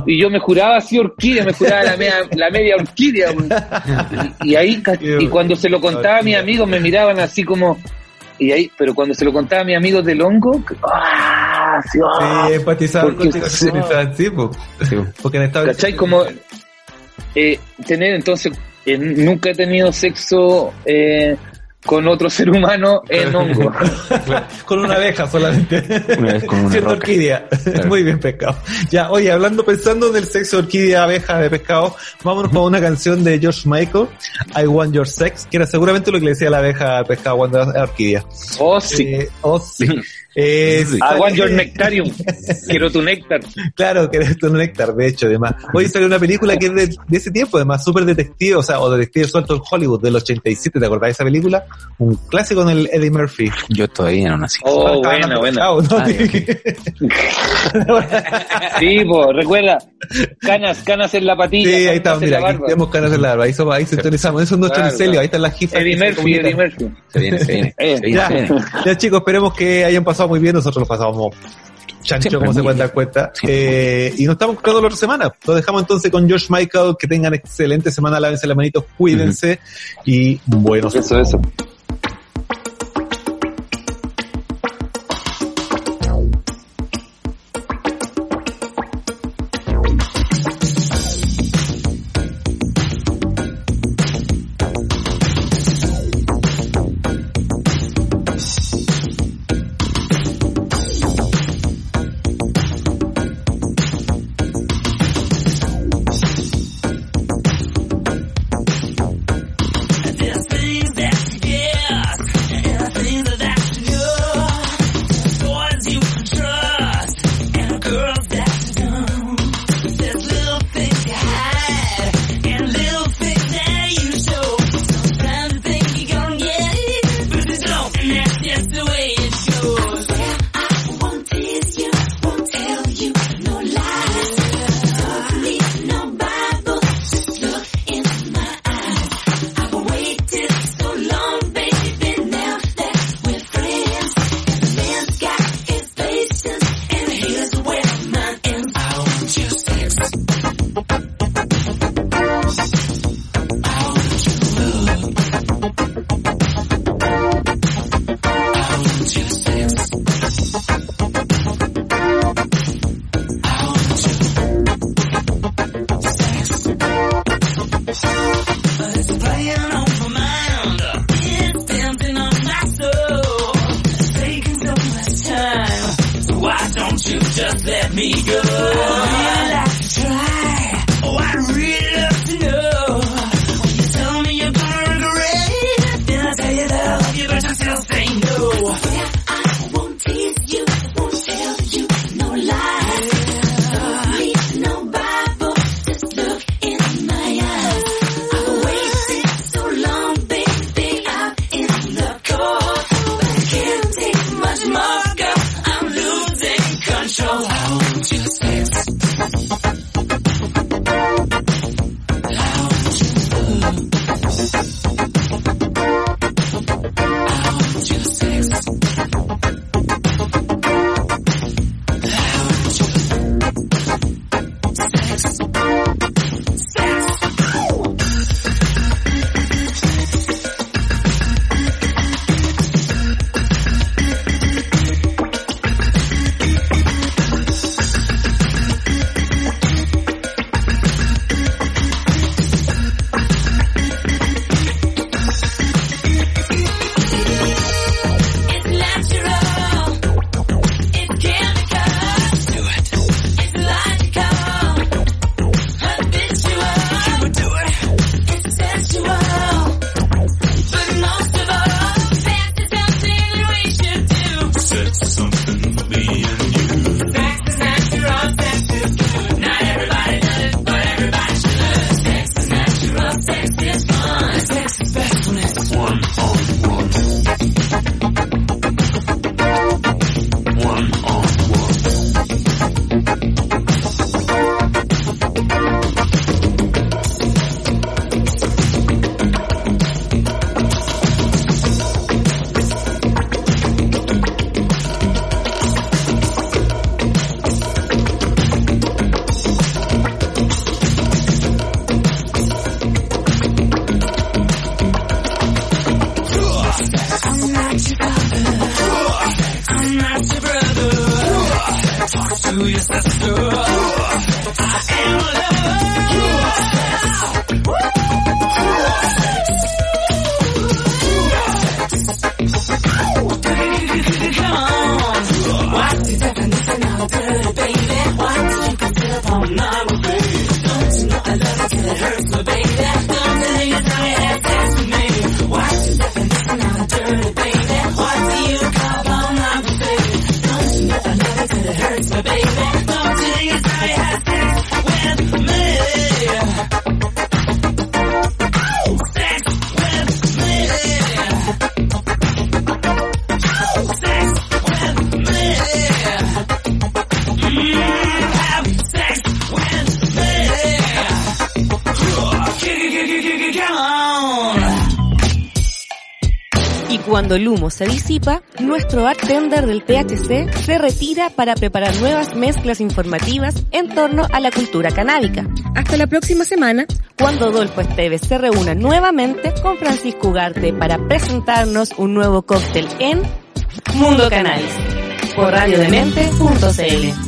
y yo me juraba así orquídea me juraba la media, la media orquídea y, y ahí y cuando se lo contaba a mis amigos me miraban así como y ahí pero cuando se lo contaba a mis amigos del hongo ¡ah! así, ¡ah!
Sí,
Porque-
sí, po.
Sí.
porque en esta
¿Cachai? Como eh, tener entonces, eh, nunca he tenido sexo eh, con otro ser humano en hongo.
con una abeja solamente.
Una vez con una
Siendo
roca.
orquídea.
Claro.
Muy bien pescado. Ya, oye, hablando, pensando en el sexo orquídea, abeja de pescado, vámonos con una canción de George Michael, I Want Your Sex, que era seguramente lo que le decía la abeja al pescado cuando era orquídea.
Oh, sí.
Eh, oh, sí. Eh,
Sí.
I want your nectarium. Quiero tu néctar.
Claro, que eres un néctar, de hecho, además. Hoy salió una película que es de, de ese tiempo, además, súper detective, o sea, o detective suelto en Hollywood del 87, ¿te acordás de esa película? Un clásico con el Eddie Murphy.
Yo todavía no nací.
Oh,
Estaba
buena,
hablando
buena.
pescado, ¿no?
Ah,
Sí, po, recuerda. Canas, canas en la patilla.
Sí, ahí está,
en
mira, aquí tenemos canas en la barba, ahí, somos, ahí sintonizamos, eso es nuestro
Claro, claro.
ahí están las gifas.
Eddie Murphy,
comunican.
Eddie Murphy.
Se viene, se viene.
Eh,
se viene,
Ya,
se viene.
ya chicos, esperemos que hayan pasado muy bien, nosotros los pasamos chancho, como se pueden dar cuenta. Eh, y nos estamos escuchando la otra semana. Lo dejamos entonces con George Michael, que tengan excelente semana, lávense las manitos, cuídense y buenos
Eso, eso.
El humo se disipa, nuestro bartender del PHC se retira para preparar nuevas mezclas informativas en torno a la cultura canábica. Hasta la próxima semana, cuando Adolfo Esteves se reúna nuevamente con Francisco Ugarte para presentarnos un nuevo cóctel en Mundo Cannabis por radiodemente.cl.